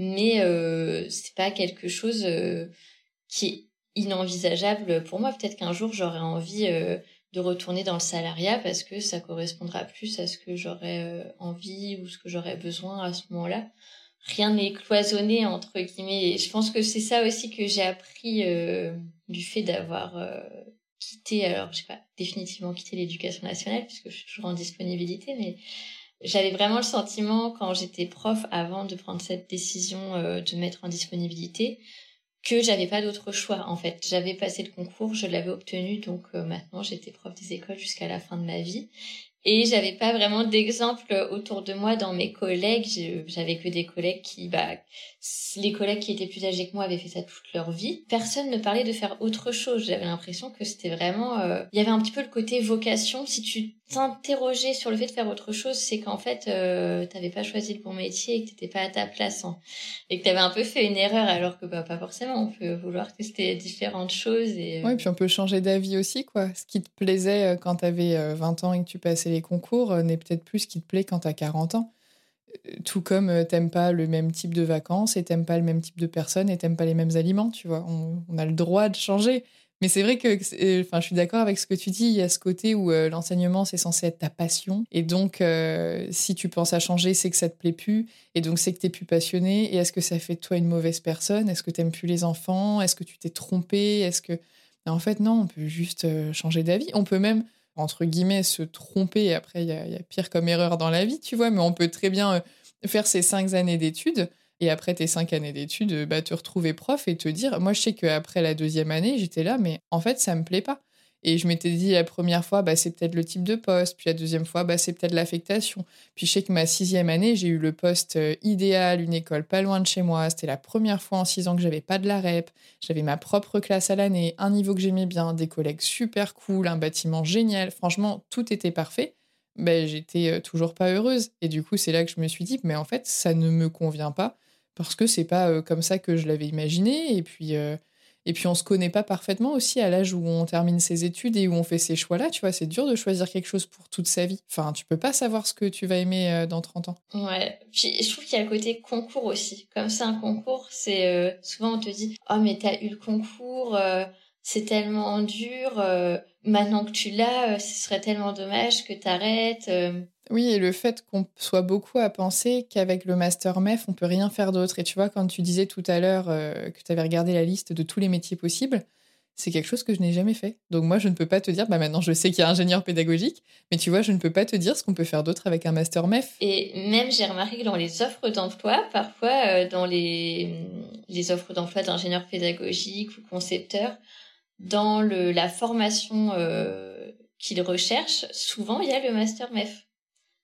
mais euh, c'est pas quelque chose euh, qui est inenvisageable pour moi. Peut-être qu'un jour j'aurai envie euh, de retourner dans le salariat parce que ça correspondra plus à ce que j'aurais envie ou ce que j'aurais besoin à ce moment-là. Rien n'est cloisonné entre guillemets. Et je pense que c'est ça aussi que j'ai appris du fait d'avoir quitté, alors j'ai pas définitivement quitté l'éducation nationale puisque je suis toujours en disponibilité, mais j'avais vraiment le sentiment quand j'étais prof avant de prendre cette décision euh, de mettre en disponibilité que j'avais pas d'autre choix en fait. J'avais passé le concours, je l'avais obtenu, donc euh, maintenant j'étais prof des écoles jusqu'à la fin de ma vie. Et j'avais pas vraiment d'exemple autour de moi dans mes collègues. J'avais que des collègues qui, bah, les collègues qui étaient plus âgés que moi avaient fait ça toute leur vie. Personne ne parlait de faire autre chose. J'avais l'impression que c'était vraiment, euh, il y avait un petit peu le côté vocation. Si tu t'interrogeais sur le fait de faire autre chose, c'est qu'en fait, euh, t'avais pas choisi le bon métier et que t'étais pas à ta place, hein. et que t'avais un peu fait une erreur, alors que bah pas forcément. On peut vouloir tester différentes choses et. Euh... Ouais, puis on peut changer d'avis aussi, quoi. Ce qui te plaisait euh, quand t'avais 20 euh, ans et que tu passais les concours n'est peut-être plus ce qui te plaît quand t'as 40 ans. Tout comme t'aimes pas le même type de vacances et t'aimes pas le même type de personnes et t'aimes pas les mêmes aliments, tu vois. On a le droit de changer. Mais c'est vrai que, euh, enfin, je suis d'accord avec ce que tu dis. Il y a ce côté où euh, l'enseignement c'est censé être ta passion, et donc euh, si tu penses à changer, c'est que ça te plaît plus, et donc c'est que t'es plus passionné. Et est-ce que ça fait de toi une mauvaise personne? Est-ce que t'aimes plus les enfants? Est-ce que tu t'es trompé? Est-ce que en fait non, on peut juste changer d'avis. On peut même entre guillemets se tromper. Après, il y, y, a pire comme erreur dans la vie, tu vois. Mais on peut très bien faire ces cinq années d'études et après tes cinq années d'études, bah, te retrouver prof et te dire, moi je sais qu'après la deuxième année, j'étais là, mais en fait, ça me plaît pas. Et je m'étais dit la première fois, bah, c'est peut-être le type de poste. Puis la deuxième fois, bah, c'est peut-être l'affectation. Puis je sais que ma sixième année, j'ai eu le poste euh, idéal, une école pas loin de chez moi. C'était la première fois en six ans que j'avais pas de la rep. J'avais ma propre classe à l'année, un niveau que j'aimais bien, des collègues super cool, un bâtiment génial. Franchement, tout était parfait. Ben, j'étais euh, toujours pas heureuse. Et du coup, c'est là que je me suis dit, mais en fait, ça ne me convient pas parce que c'est pas euh, comme ça que je l'avais imaginé. Et puis, et puis on se connaît pas parfaitement aussi à l'âge où on termine ses études et où on fait ces choix-là. Tu vois, c'est dur de choisir quelque chose pour toute sa vie. Enfin, tu peux pas savoir ce que tu vas aimer euh, dans 30 ans. Ouais. Puis je trouve qu'il y a le côté concours aussi. Comme c'est un concours, c'est euh, souvent on te dit "Oh mais t'as eu le concours, euh, c'est tellement dur, maintenant que tu l'as, ce serait tellement dommage que t'arrêtes." Oui, et le fait qu'on soit beaucoup à penser qu'avec le master MEF, on peut rien faire d'autre. Et tu vois, quand tu disais tout à l'heure euh, que tu avais regardé la liste de tous les métiers possibles, c'est quelque chose que je n'ai jamais fait. Donc moi, je ne peux pas te dire, bah maintenant je sais qu'il y a ingénieur pédagogique, mais tu vois, je ne peux pas te dire ce qu'on peut faire d'autre avec un master MEF. Et même, j'ai remarqué que dans les offres d'emploi, parfois, euh, dans les, les offres d'emploi d'ingénieur pédagogique ou concepteur, dans le, la formation euh, qu'ils recherchent, souvent, il y a le master MEF.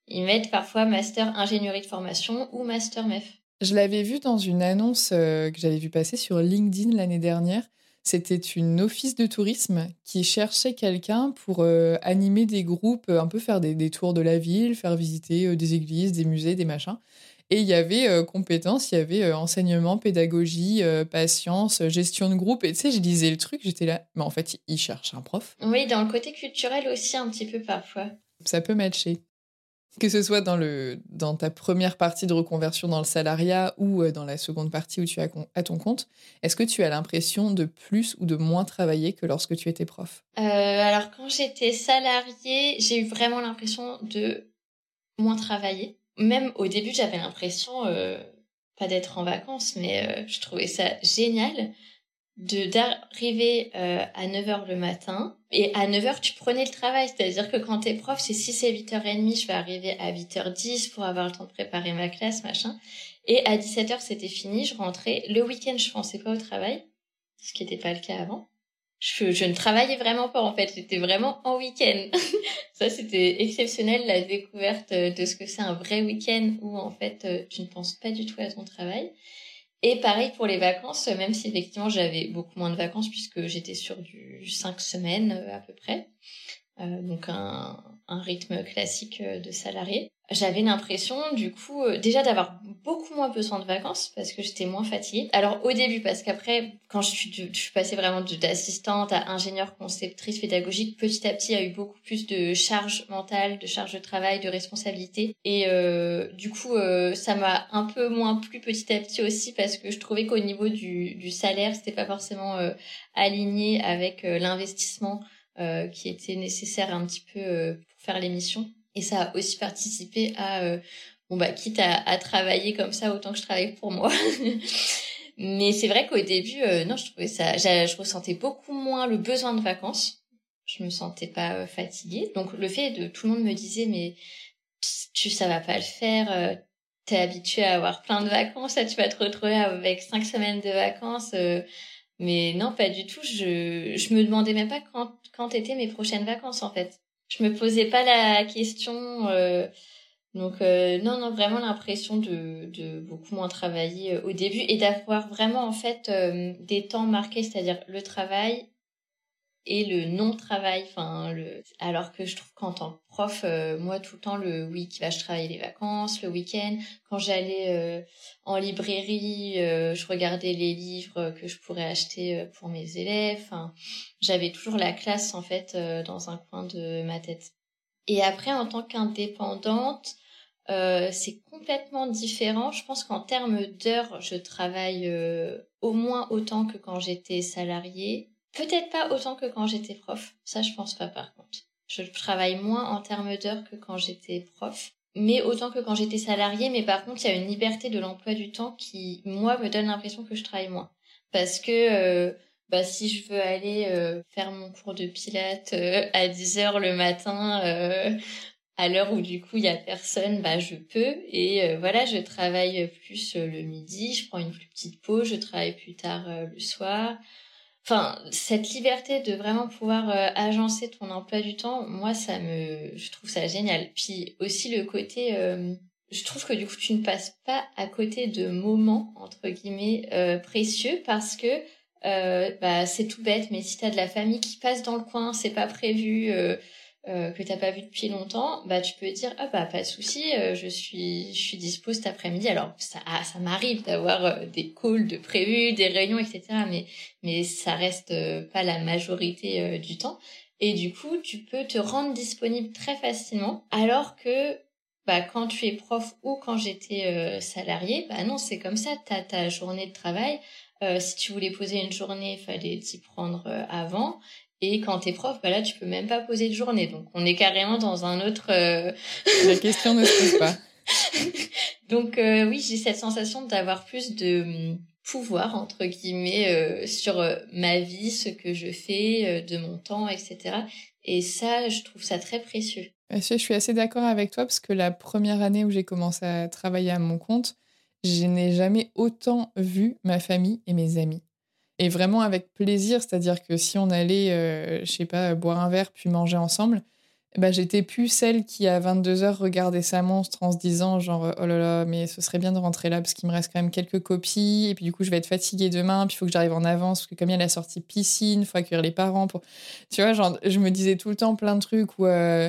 Ils mettent parfois master ingénierie de formation ou master MEF. Je l'avais vu dans une annonce euh, que j'avais vu passer sur LinkedIn l'année dernière. C'était une office de tourisme qui cherchait quelqu'un pour euh, animer des groupes, un peu faire des, tours de la ville, faire visiter euh, des églises, des musées, des machins. Et il y avait compétences, il y avait enseignement, pédagogie, patience, gestion de groupe. Et tu sais, je lisais le truc, j'étais là, mais en fait, ils cherchent un prof. Oui, dans le côté culturel aussi, un petit peu parfois. Ça peut matcher que ce soit dans, le, dans ta première partie de reconversion dans le salariat ou euh, dans la seconde partie où tu es à ton compte, est-ce que tu as l'impression de plus ou de moins travailler que lorsque tu étais prof? Euh, Alors quand j'étais salariée, j'ai eu vraiment l'impression de moins travailler. Même au début, j'avais l'impression, euh, pas d'être en vacances, mais je trouvais ça génial de d'arriver euh, à 9h le matin. Et à 9h tu prenais le travail. C'est-à-dire que quand t'es prof c'est 6 et 8h30 je vais arriver à 8h10 pour avoir le temps de préparer ma classe machin. Et à 17h c'était fini. Je rentrais le week-end. Je pensais pas au travail ce qui n'était pas le cas avant. Je, je ne travaillais vraiment pas en fait. J'étais vraiment en week-end. Ça c'était exceptionnel la découverte de ce que c'est un vrai week-end où en fait euh, tu ne penses pas du tout à ton travail et pareil pour les vacances, même si effectivement j'avais beaucoup moins de vacances puisque j'étais sur du 5 semaines euh, à peu près. Euh, donc un, un, rythme classique euh, de salarié j'avais l'impression du coup euh, déjà d'avoir beaucoup moins besoin de vacances parce que j'étais moins fatiguée. Alors au début parce qu'après quand je suis, je suis passée vraiment d'assistante à ingénieure conceptrice pédagogique, petit à petit il y a eu beaucoup plus de charge mentale, de charge de travail, de responsabilité et euh, du coup euh, ça m'a un peu moins plu petit à petit aussi parce que je trouvais qu'au niveau du, du salaire c'était pas forcément euh, aligné avec l'investissement qui était nécessaire un petit peu pour faire l'émission. Et ça a aussi participé à, euh, bon bah quitte à, à, travailler comme ça autant que je travaille pour moi. Mais c'est vrai qu'au début, euh, non, je trouvais ça, je ressentais beaucoup moins le besoin de vacances. Je me sentais pas euh, fatiguée. Donc le fait de tout le monde me disait mais tu ça va pas le faire. T'es habitué à avoir plein de vacances, là tu vas te retrouver avec cinq semaines de vacances. mais non, pas du tout. Je je me demandais même pas quand quand étaient mes prochaines vacances en fait je me posais pas la question. Euh, donc euh, non, non, vraiment l'impression de, beaucoup moins travailler euh, au début et d'avoir vraiment en fait des temps marqués, c'est-à-dire le travail et le non-travail. Enfin, le... alors que je trouve qu'en tant que prof, euh, moi tout le temps le week, bah, je travaillais les vacances, le week-end. Quand j'allais euh, en librairie, euh, je regardais les livres que je pourrais acheter pour mes élèves. Enfin, j'avais toujours la classe en fait dans un coin de ma tête. Et après, en tant qu'indépendante, c'est complètement différent. Je pense qu'en termes d'heures, je travaille au moins autant que quand j'étais salariée Peut-être pas autant que quand j'étais prof. Ça, je pense pas par contre. Je travaille moins en termes d'heures que quand j'étais prof. Mais autant que quand j'étais salariée. Mais par contre, il y a une liberté de l'emploi du temps qui, moi, me donne l'impression que je travaille moins. Parce que, euh, bah, si je veux aller euh, faire mon cours de pilates euh, à 10 heures le matin, à l'heure où du coup il y a personne, bah je peux et voilà, je travaille plus le midi, je prends une plus petite pause, je travaille plus tard le soir. Enfin cette liberté de vraiment pouvoir euh, agencer ton emploi du temps moi ça me je trouve ça génial. Puis aussi le côté euh, je trouve que du coup tu ne passes pas à côté de moments entre guillemets euh, précieux parce que bah c'est tout bête mais si tu as de la famille qui passe dans le coin c'est pas prévu euh, que t'as pas vu depuis longtemps, bah tu peux dire ah bah pas de souci, euh, je suis je suis dispo cet après-midi. Alors ça ah, ça m'arrive d'avoir euh, des calls de prévus, des réunions etc. Mais mais ça reste pas la majorité du temps. Et du coup tu peux te rendre disponible très facilement. Alors que bah quand tu es prof ou quand j'étais salarié, bah non c'est comme ça. T'as ta journée de travail. si tu voulais poser une journée, fallait t'y prendre avant. Et quand t'es prof, bah là, tu peux même pas poser de journée. Donc, on est carrément dans un autre. Euh, La question ne se pose pas. Donc, euh, oui, j'ai cette sensation d'avoir plus de hum, pouvoir entre guillemets euh, sur ma vie, ce que je fais, de mon temps, etc. Et ça, je trouve ça très précieux. Je suis assez d'accord avec toi parce que la première année où j'ai commencé à travailler à mon compte, je n'ai jamais autant vu ma famille et mes amis et vraiment avec plaisir. C'est-à-dire que si on allait, euh, je sais pas, boire un verre puis manger ensemble, bah, j'étais plus celle qui à 22h regardait sa monstre en se disant genre oh là là mais ce serait bien de rentrer là parce qu'il me reste quand même quelques copies et puis du coup je vais être fatiguée demain puis il faut que j'arrive en avance parce que comme il y a la sortie piscine il faut accueillir les parents pour tu vois je me disais tout le temps plein de trucs où euh,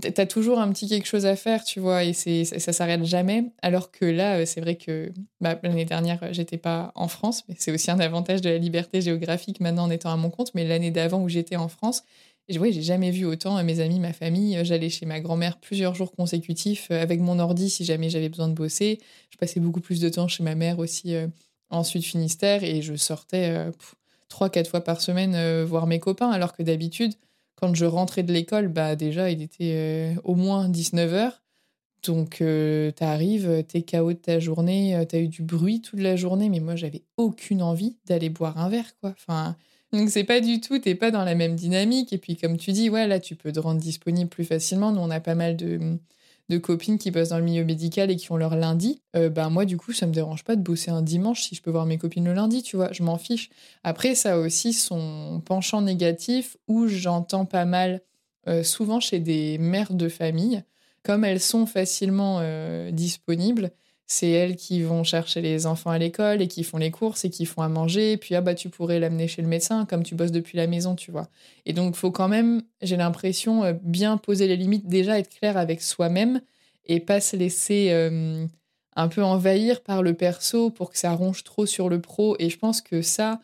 T'as toujours un petit quelque chose à faire, tu vois, et ça, s'arrête jamais. Alors que là, euh, c'est vrai que bah, l'année dernière, euh, j'étais pas en France, mais c'est aussi un avantage de la liberté géographique maintenant en étant à mon compte. Mais l'année d'avant où j'étais en France, et ouais, j'ai jamais vu autant euh, mes amis, ma famille. J'allais chez ma grand-mère plusieurs jours consécutifs avec mon ordi si jamais j'avais besoin de bosser. Je passais beaucoup plus de temps chez ma mère aussi en Sud Finistère et je sortais trois, quatre fois par semaine voir mes copains, alors que d'habitude quand je rentrais de l'école, bah déjà, il était euh, au moins 19h. Donc, euh, tu arrives, tu es KO de ta journée, euh, tu as eu du bruit toute la journée, mais moi, j'avais aucune envie d'aller boire un verre, quoi. Enfin, donc, c'est pas du tout, t'es pas dans la même dynamique. Et puis, comme tu dis, ouais, là, tu peux te rendre disponible plus facilement. Nous, on a pas mal de, de copines qui bossent dans le milieu médical et qui ont leur lundi, euh, ben moi du coup ça me dérange pas de bosser un dimanche si je peux voir mes copines le lundi, tu vois, je m'en fiche. Après ça a aussi son penchant négatif où j'entends pas mal euh, souvent chez des mères de famille, comme elles sont facilement euh, disponibles, c'est elles qui vont chercher les enfants à l'école et qui font les courses et qui font à manger. Puis, ah bah, tu pourrais l'amener chez le médecin comme tu bosses depuis la maison, tu vois. Et donc, faut quand même, j'ai l'impression, euh, bien poser les limites, déjà être clair avec soi-même et pas se laisser euh, un peu envahir par le perso pour que ça ronge trop sur le pro. Et je pense que ça,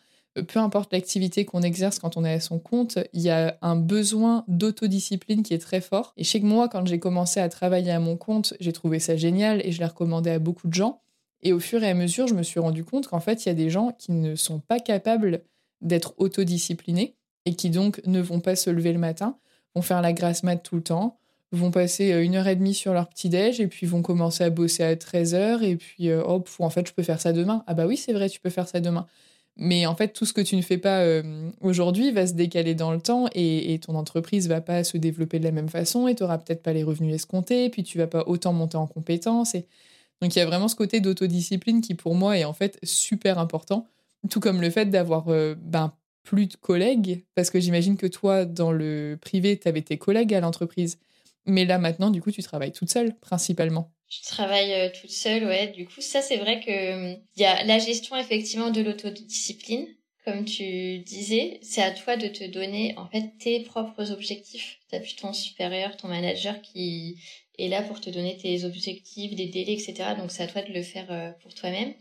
peu importe l'activité qu'on exerce quand on est à son compte, il y a un besoin d'autodiscipline qui est très fort. Et que moi, quand j'ai commencé à travailler à mon compte, j'ai trouvé ça génial et je l'ai recommandé à beaucoup de gens. Et au fur et à mesure, je me suis rendu compte qu'en fait, il y a des gens qui ne sont pas capables d'être autodisciplinés et qui donc ne vont pas se lever le matin, vont faire la grasse mat tout le temps, vont passer euh, une heure et demie sur leur petit déj et puis vont commencer à bosser à 13 heures et puis euh, hop, en fait je peux faire ça demain. Ah bah oui, c'est vrai, tu peux faire ça demain. Mais en fait, tout ce que tu ne fais pas euh, aujourd'hui va se décaler dans le temps et, ton entreprise va pas se développer de la même façon et tu n'auras peut-être pas les revenus escomptés, puis tu vas pas autant monter en compétences. Et... Donc il y a vraiment ce côté d'autodiscipline qui pour moi est en fait super important, tout comme le fait d'avoir euh, ben, plus de collègues, parce que j'imagine que toi, dans le privé, tu avais tes collègues à l'entreprise. Mais là maintenant, du coup, tu travailles toute seule principalement. Je travaille euh, toute seule, ouais. Du coup, ça, c'est vrai que il y a la gestion effectivement de l'autodiscipline, comme tu disais. C'est à toi de te donner en fait tes propres objectifs. T'as plus ton supérieur, ton manager qui est là pour te donner tes objectifs, des délais, etc. Donc c'est à toi de le faire euh, pour toi-même.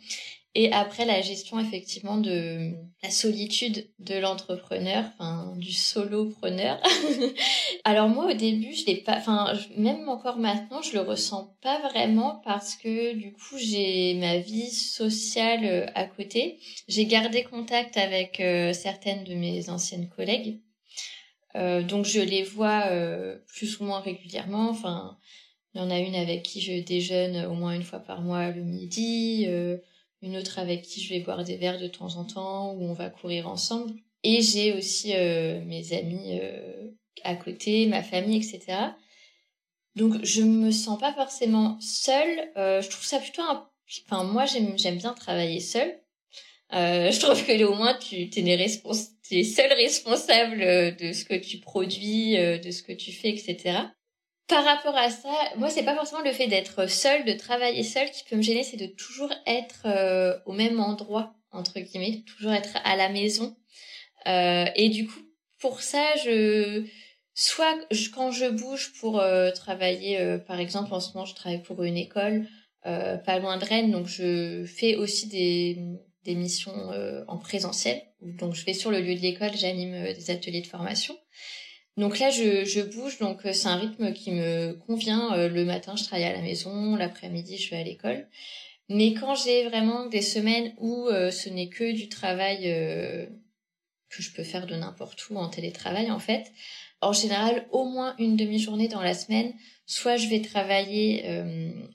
Et après, la gestion effectivement de la solitude de l'entrepreneur, enfin du solopreneur. Alors moi, au début, je l'ai pas, enfin même encore maintenant, je le ressens pas vraiment parce que du coup, j'ai ma vie sociale euh, à côté. J'ai gardé contact avec euh, certaines de mes anciennes collègues, euh, donc je les vois plus ou moins régulièrement. Enfin, il y en a une avec qui je déjeune au moins une fois par mois le midi une autre avec qui je vais boire des verres de temps en temps, où on va courir ensemble. Et j'ai aussi euh, mes amis euh, à côté, ma famille, etc. Donc je me sens pas forcément seule. Euh, je trouve ça plutôt un... Enfin moi j'aime bien travailler seule. je trouve que au moins tu es, seul responsable de ce que tu produis, de ce que tu fais, etc. Par rapport à ça, moi, c'est pas forcément le fait d'être seul, de travailler seul qui peut me gêner, c'est de toujours être euh, au même endroit, entre guillemets, toujours être à la maison. Euh, et du coup, pour ça, je, soit quand je bouge pour euh, travailler, par exemple, en ce moment, je travaille pour une école pas loin de Rennes, donc je fais aussi des, des missions en présentiel. Donc, je vais sur le lieu de l'école, j'anime des ateliers de formation. Donc là, je, je bouge, donc euh, c'est un rythme qui me convient. Euh, le matin, je travaille à la maison, l'après-midi, je vais à l'école. Mais quand j'ai vraiment des semaines où euh, ce n'est que du travail que je peux faire de n'importe où en télétravail, en fait, en général, au moins une demi-journée dans la semaine, soit je vais travailler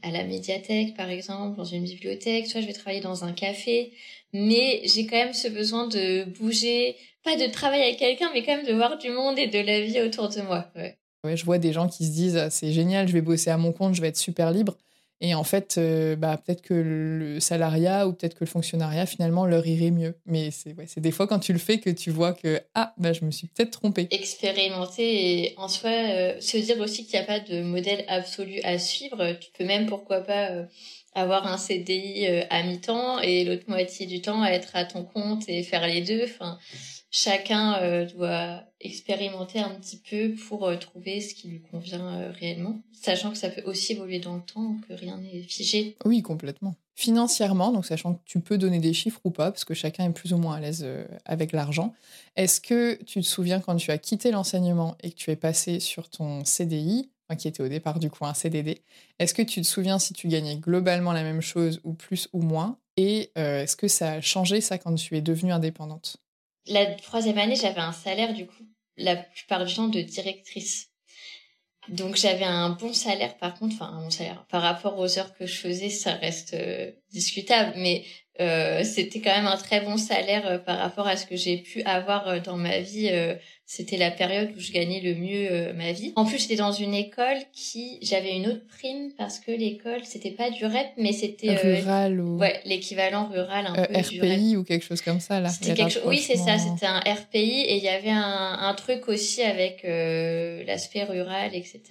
à la médiathèque, par exemple, dans une bibliothèque, soit je vais travailler dans un café, mais j'ai quand même ce besoin de bouger, pas de travailler avec quelqu'un, mais quand même de voir du monde et de la vie autour de moi. Ouais. ouais je vois des gens qui se disent ah, c'est génial, je vais bosser à mon compte, je vais être super libre. Et en fait, euh, bah, peut-être que le salariat ou peut-être que le fonctionnariat, finalement, leur irait mieux. Mais c'est ouais, des fois quand tu le fais que tu vois que ah, bah, je me suis peut-être trompée. Expérimenter et en soi, euh, se dire aussi qu'il n'y a pas de modèle absolu à suivre. Tu peux même, pourquoi pas, euh, avoir un CDI à mi-temps et l'autre moitié du temps être à ton compte et faire les deux. Enfin, chacun euh, doit expérimenter un petit peu pour euh, trouver ce qui lui convient euh, réellement, sachant que ça peut aussi évoluer dans le temps, que rien n'est figé. Oui, complètement. Financièrement, donc sachant que tu peux donner des chiffres ou pas, parce que chacun est plus ou moins à l'aise avec l'argent, est-ce que tu te souviens quand tu as quitté l'enseignement et que tu es passé sur ton CDI, qui était au départ du coup un CDD, est-ce que tu te souviens si tu gagnais globalement la même chose ou plus ou moins? Et est-ce que ça a changé ça quand tu es devenue indépendante? La troisième année, j'avais un salaire, du coup, la plupart du temps de directrice. Donc j'avais un bon salaire par contre, enfin un bon salaire par rapport aux heures que je faisais, ça reste euh, discutable, mais euh, c'était quand même un très bon salaire euh, par rapport à ce que j'ai pu avoir dans ma vie c'était la période où je gagnais le mieux euh, ma vie. En plus, j'étais dans une école qui, j'avais une autre prime parce que l'école, c'était pas du REP, mais c'était euh, rural ou ouais, l'équivalent rural un euh, peu RPI ou quelque chose comme ça là. Oui, c'est ça. C'était un RPI et il y avait un, un truc aussi avec l'aspect rural, etc.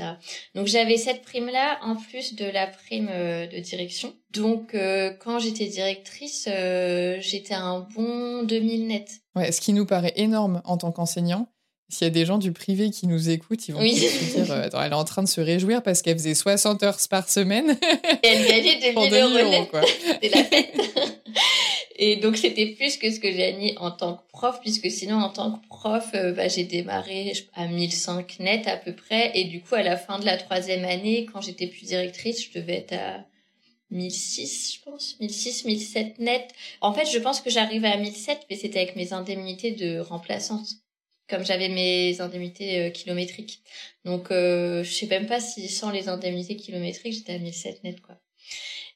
Donc j'avais cette prime là en plus de la prime de direction. Donc quand j'étais directrice, j'étais un bon 2000 net. Ouais, ce qui nous paraît énorme en tant qu'enseignant. S'il y a des gens du privé qui nous écoutent, ils vont se dire euh, elle est en train de se réjouir parce qu'elle faisait 60 heures par semaine. Et elle gagnait 2000 euros. C'était la fête. Et donc, c'était plus que ce que j'ai gagné en tant que prof, puisque sinon, en tant que prof, euh, bah, j'ai démarré à 1005 net à peu près. Et du coup, à la fin de la troisième année, quand j'étais plus directrice, je devais être à 1006, je pense. 1006, 1007 net. En fait, je pense que j'arrivais à 1007, mais c'était avec mes indemnités de remplaçante comme j'avais mes indemnités euh, kilométriques. Donc, euh, je sais même pas si sans les indemnités kilométriques, j'étais à 1007 net, quoi.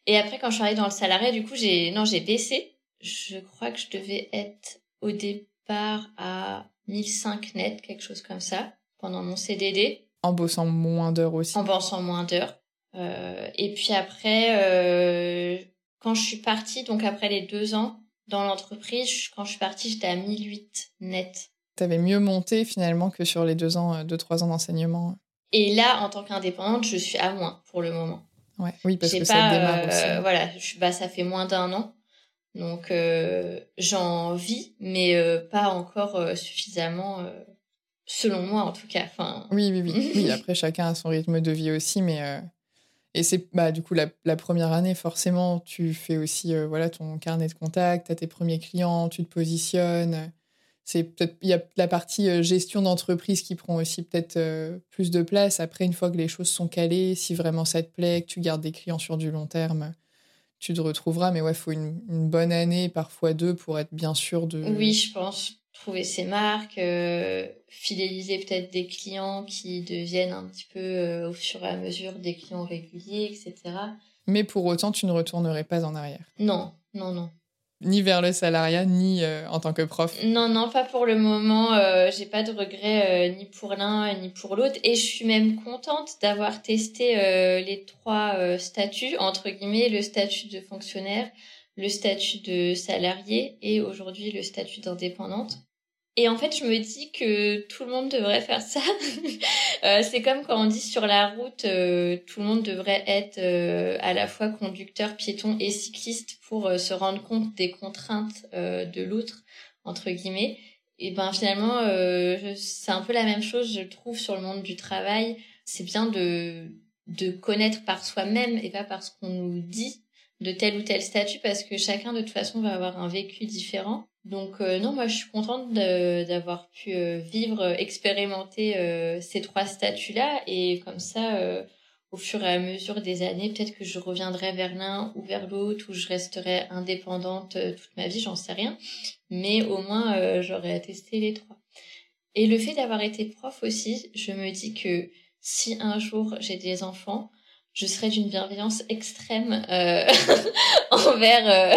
Et après, quand je suis arrivée dans le salarié, du coup, j'ai, non, j'ai baissé. Je crois que je devais être au départ à 1005 net, quelque chose comme ça, pendant mon CDD. En bossant moins d'heures aussi. En bossant moins d'heures. Euh, et puis après, euh, quand je suis partie, donc après les deux ans dans l'entreprise, quand je suis partie, j'étais à 1008 net tu avais mieux monté finalement que sur les deux ans, euh, deux, trois ans d'enseignement. Et là, en tant qu'indépendante, je suis à moins pour le moment. Ouais, oui, parce que ça démarre euh, aussi. Voilà, bah, ça fait moins d'un an. Donc, euh, j'en vis, mais pas encore suffisamment, selon moi en tout cas. Enfin... Oui, oui, oui. oui. Après, chacun a son rythme de vie aussi, mais. Et c'est bah, du coup la, la, première année, forcément, tu fais aussi voilà, ton carnet de contact, tu as tes premiers clients, tu te positionnes c'est peut-être il y a la partie euh, gestion d'entreprise qui prend aussi peut-être euh, plus de place. Après, une fois que les choses sont calées, si vraiment ça te plaît, que tu gardes des clients sur du long terme, tu te retrouveras. Mais ouais, il faut une, bonne année, parfois deux, pour être bien sûr de. Oui, je pense. Trouver ses marques, euh, fidéliser peut-être des clients qui deviennent un petit peu au fur et à mesure des clients réguliers, etc. Mais pour autant, tu ne retournerais pas en arrière. Non, non, non ni vers le salariat, ni euh, en tant que prof Non, non, pas pour le moment. Euh, j'ai pas de regrets euh, ni pour l'un ni pour l'autre. Et je suis même contente d'avoir testé les trois statuts, entre guillemets, le statut de fonctionnaire, le statut de salarié et aujourd'hui le statut d'indépendante. Et en fait, je me dis que tout le monde devrait faire ça. euh, c'est comme quand on dit sur la route, euh, tout le monde devrait être euh, à la fois conducteur, piéton et cycliste pour euh, se rendre compte des contraintes de l'autre, entre guillemets. Et ben finalement, c'est un peu la même chose, je trouve, sur le monde du travail. C'est bien de de connaître par soi-même et pas par ce qu'on nous dit de tel ou tel statut parce que chacun de toute façon va avoir un vécu différent. Donc euh, non, moi je suis contente d'avoir pu euh, vivre, euh, expérimenter ces trois statuts-là et comme ça, au fur et à mesure des années, peut-être que je reviendrai vers l'un ou vers l'autre ou je resterai indépendante toute ma vie, j'en sais rien. Mais au moins j'aurais testé les trois. Et le fait d'avoir été prof aussi, je me dis que si un jour j'ai des enfants, je serai d'une bienveillance extrême euh, envers euh,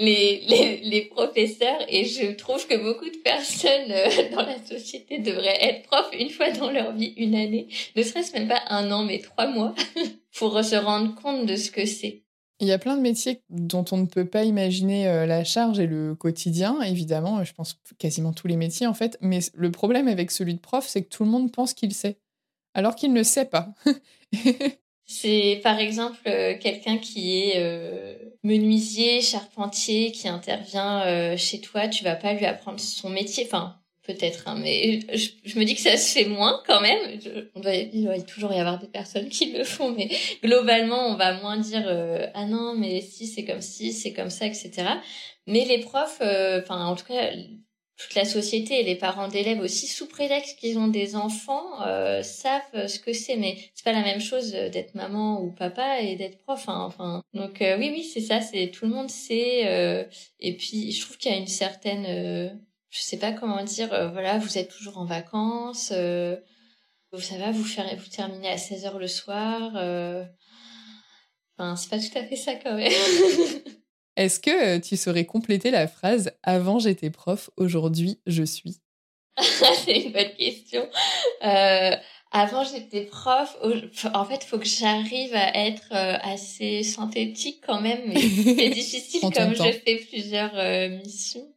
les, les, professeurs et je trouve que beaucoup de personnes euh, dans la société devraient être profs une fois dans leur vie, une année, ne serait-ce même pas un an, mais trois mois, pour se rendre compte de ce que c'est. Il y a plein de métiers dont on ne peut pas imaginer la charge et le quotidien, évidemment, je pense quasiment tous les métiers en fait, mais le problème avec celui de prof, c'est que tout le monde pense qu'il sait, alors qu'il ne sait pas. C'est par exemple euh, quelqu'un qui est euh, menuisier, charpentier, qui intervient euh, chez toi. Tu vas pas lui apprendre son métier. Enfin, peut-être, hein, mais je, me dis que ça se fait moins quand même. on doit, il doit toujours y avoir des personnes qui le font, mais globalement, on va moins dire ah non, mais si c'est comme si, c'est comme ça, etc. Mais les profs, enfin en tout cas toute la société et les parents d'élèves aussi, sous prétexte qu'ils ont des enfants, euh, savent ce que c'est. Mais c'est pas la même chose d'être maman ou papa et d'être prof. Hein, enfin, donc euh, oui, oui, c'est ça. C'est tout le monde sait. Euh, et puis, je trouve qu'il y a une certaine, je sais pas comment dire. voilà, vous êtes toujours en vacances. ça va, vous vous terminez à 16 heures le soir. Enfin, c'est pas tout à fait ça quand même. Est-ce que euh, tu saurais compléter la phrase Avant j'étais prof, aujourd'hui je suis? C'est une bonne question. Euh, avant j'étais prof. En fait, il faut que j'arrive à être euh, assez synthétique quand même, mais c'est difficile comme je fais plusieurs missions.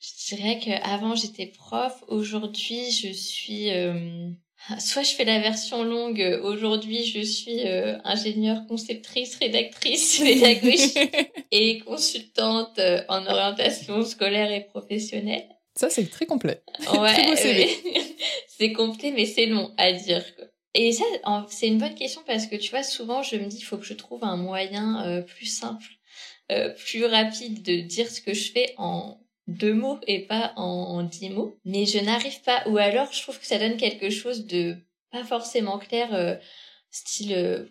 Je dirais qu'avant j'étais prof, aujourd'hui je suis Soit je fais la version longue. Euh, aujourd'hui, je suis euh, ingénieure, conceptrice, rédactrice pédagogique et consultante euh, en orientation scolaire et professionnelle. Ça, c'est très complet. Ouais, c'est complet, mais c'est long à dire. Et ça, c'est une bonne question parce que tu vois, souvent, je me dis, il faut que je trouve un moyen plus simple, plus rapide de dire ce que je fais en deux mots et pas en, dix mots. Mais je n'arrive pas, ou alors je trouve que ça donne quelque chose de pas forcément clair, euh, style euh,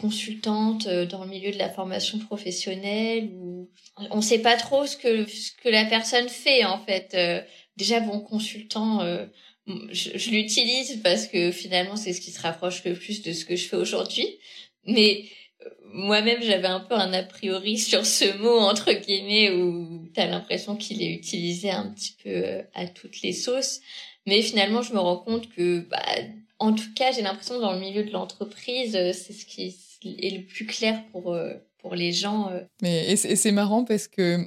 consultante euh, dans le milieu de la formation professionnelle, ou on sait pas trop ce que ce que la personne fait en fait. déjà bon consultant. je, je l'utilise parce que finalement c'est ce qui se rapproche le plus de ce que je fais aujourd'hui. Mais moi-même, j'avais un peu un a priori sur ce mot, entre guillemets, où tu as l'impression qu'il est utilisé un petit peu euh, à toutes les sauces. Mais finalement, je me rends compte que, bah, en tout cas, j'ai l'impression dans le milieu de l'entreprise, euh, c'est ce qui est le plus clair pour, euh, pour les gens. Mais, et c'est marrant parce que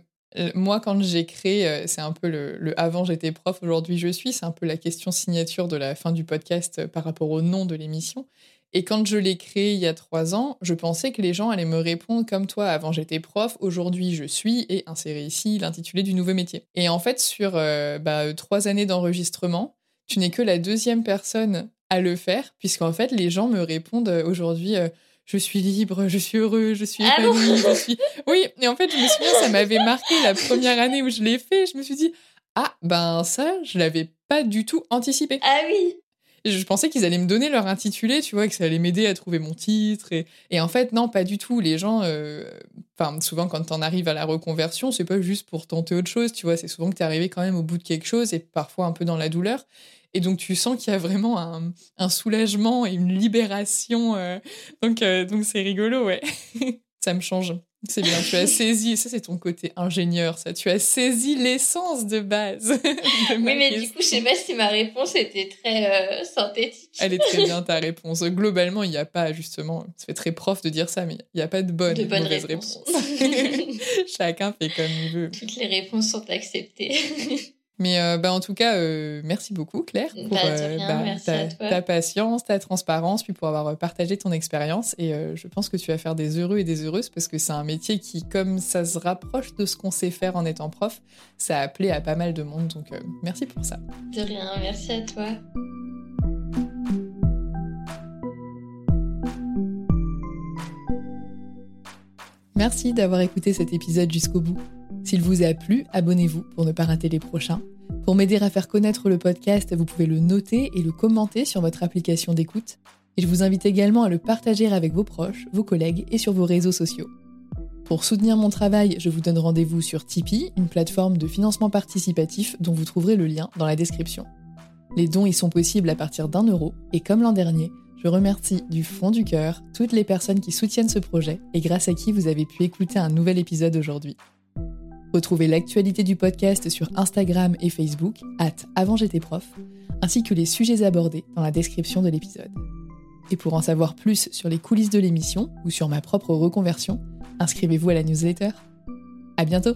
moi, quand j'ai créé, c'est un peu le, le avant j'étais prof, aujourd'hui je suis, c'est un peu la question signature de la fin du podcast par rapport au nom de l'émission. Et quand je l'ai créé il y a trois ans, je pensais que les gens allaient me répondre comme toi. Avant, j'étais prof, aujourd'hui, je suis, et insérer ici l'intitulé du nouveau métier. Et en fait, sur euh, bah, trois années d'enregistrement, tu n'es que la deuxième personne à le faire, puisqu'en fait, les gens me répondent euh, aujourd'hui. Euh, je suis libre, je suis heureux, je suis ah épanoui, je suis. Oui, et en fait, je me souviens, ça m'avait marqué la première année où je l'ai fait. Je me suis dit, ah, ben ça, je l'avais pas du tout anticipé. Ah oui je pensais qu'ils allaient me donner leur intitulé, tu vois, que ça allait m'aider à trouver mon titre. Et, en fait, non, pas du tout. Les gens, euh, souvent, quand t'en arrives à la reconversion, c'est pas juste pour tenter autre chose, tu vois. C'est souvent que t'es arrivé quand même au bout de quelque chose et parfois un peu dans la douleur. Et donc, tu sens qu'il y a vraiment un, soulagement et une libération. Euh, donc, euh, donc c'est rigolo, ouais. ça me change. C'est bien, tu as saisi, ça c'est ton côté ingénieur, ça, tu as saisi l'essence de base. oui, mais du coup, je sais pas si ma réponse était très euh, synthétique. Elle est très bien ta réponse. Globalement, il n'y a pas, justement, ça fait très prof de dire ça, mais il n'y a pas de bonne de mauvaise réponse. Chacun fait comme il veut. Toutes les réponses sont acceptées. Mais euh, bah, en tout cas, euh, merci beaucoup Claire pour bah, euh, bah, ta, patience, ta transparence, puis pour avoir partagé ton expérience. Et je pense que tu vas faire des heureux et des heureuses parce que c'est un métier qui, comme ça se rapproche de ce qu'on sait faire en étant prof, ça a appelé à pas mal de monde. Donc merci pour ça. De rien, merci à toi. Merci d'avoir écouté cet épisode jusqu'au bout. S'il vous a plu, abonnez-vous pour ne pas rater les prochains. Pour m'aider à faire connaître le podcast, vous pouvez le noter et le commenter sur votre application d'écoute. Et je vous invite également à le partager avec vos proches, vos collègues et sur vos réseaux sociaux. Pour soutenir mon travail, je vous donne rendez-vous sur Tipeee, une plateforme de financement participatif dont vous trouverez le lien dans la description. Les dons y sont possibles à partir d'un euro, et comme l'an dernier, je remercie du fond du cœur toutes les personnes qui soutiennent ce projet et grâce à qui vous avez pu écouter un nouvel épisode aujourd'hui. Retrouvez l'actualité du podcast sur Instagram et Facebook, at avant prof, ainsi que les sujets abordés dans la description de l'épisode. Et pour en savoir plus sur les coulisses de l'émission ou sur ma propre reconversion, inscrivez-vous à la newsletter. À bientôt!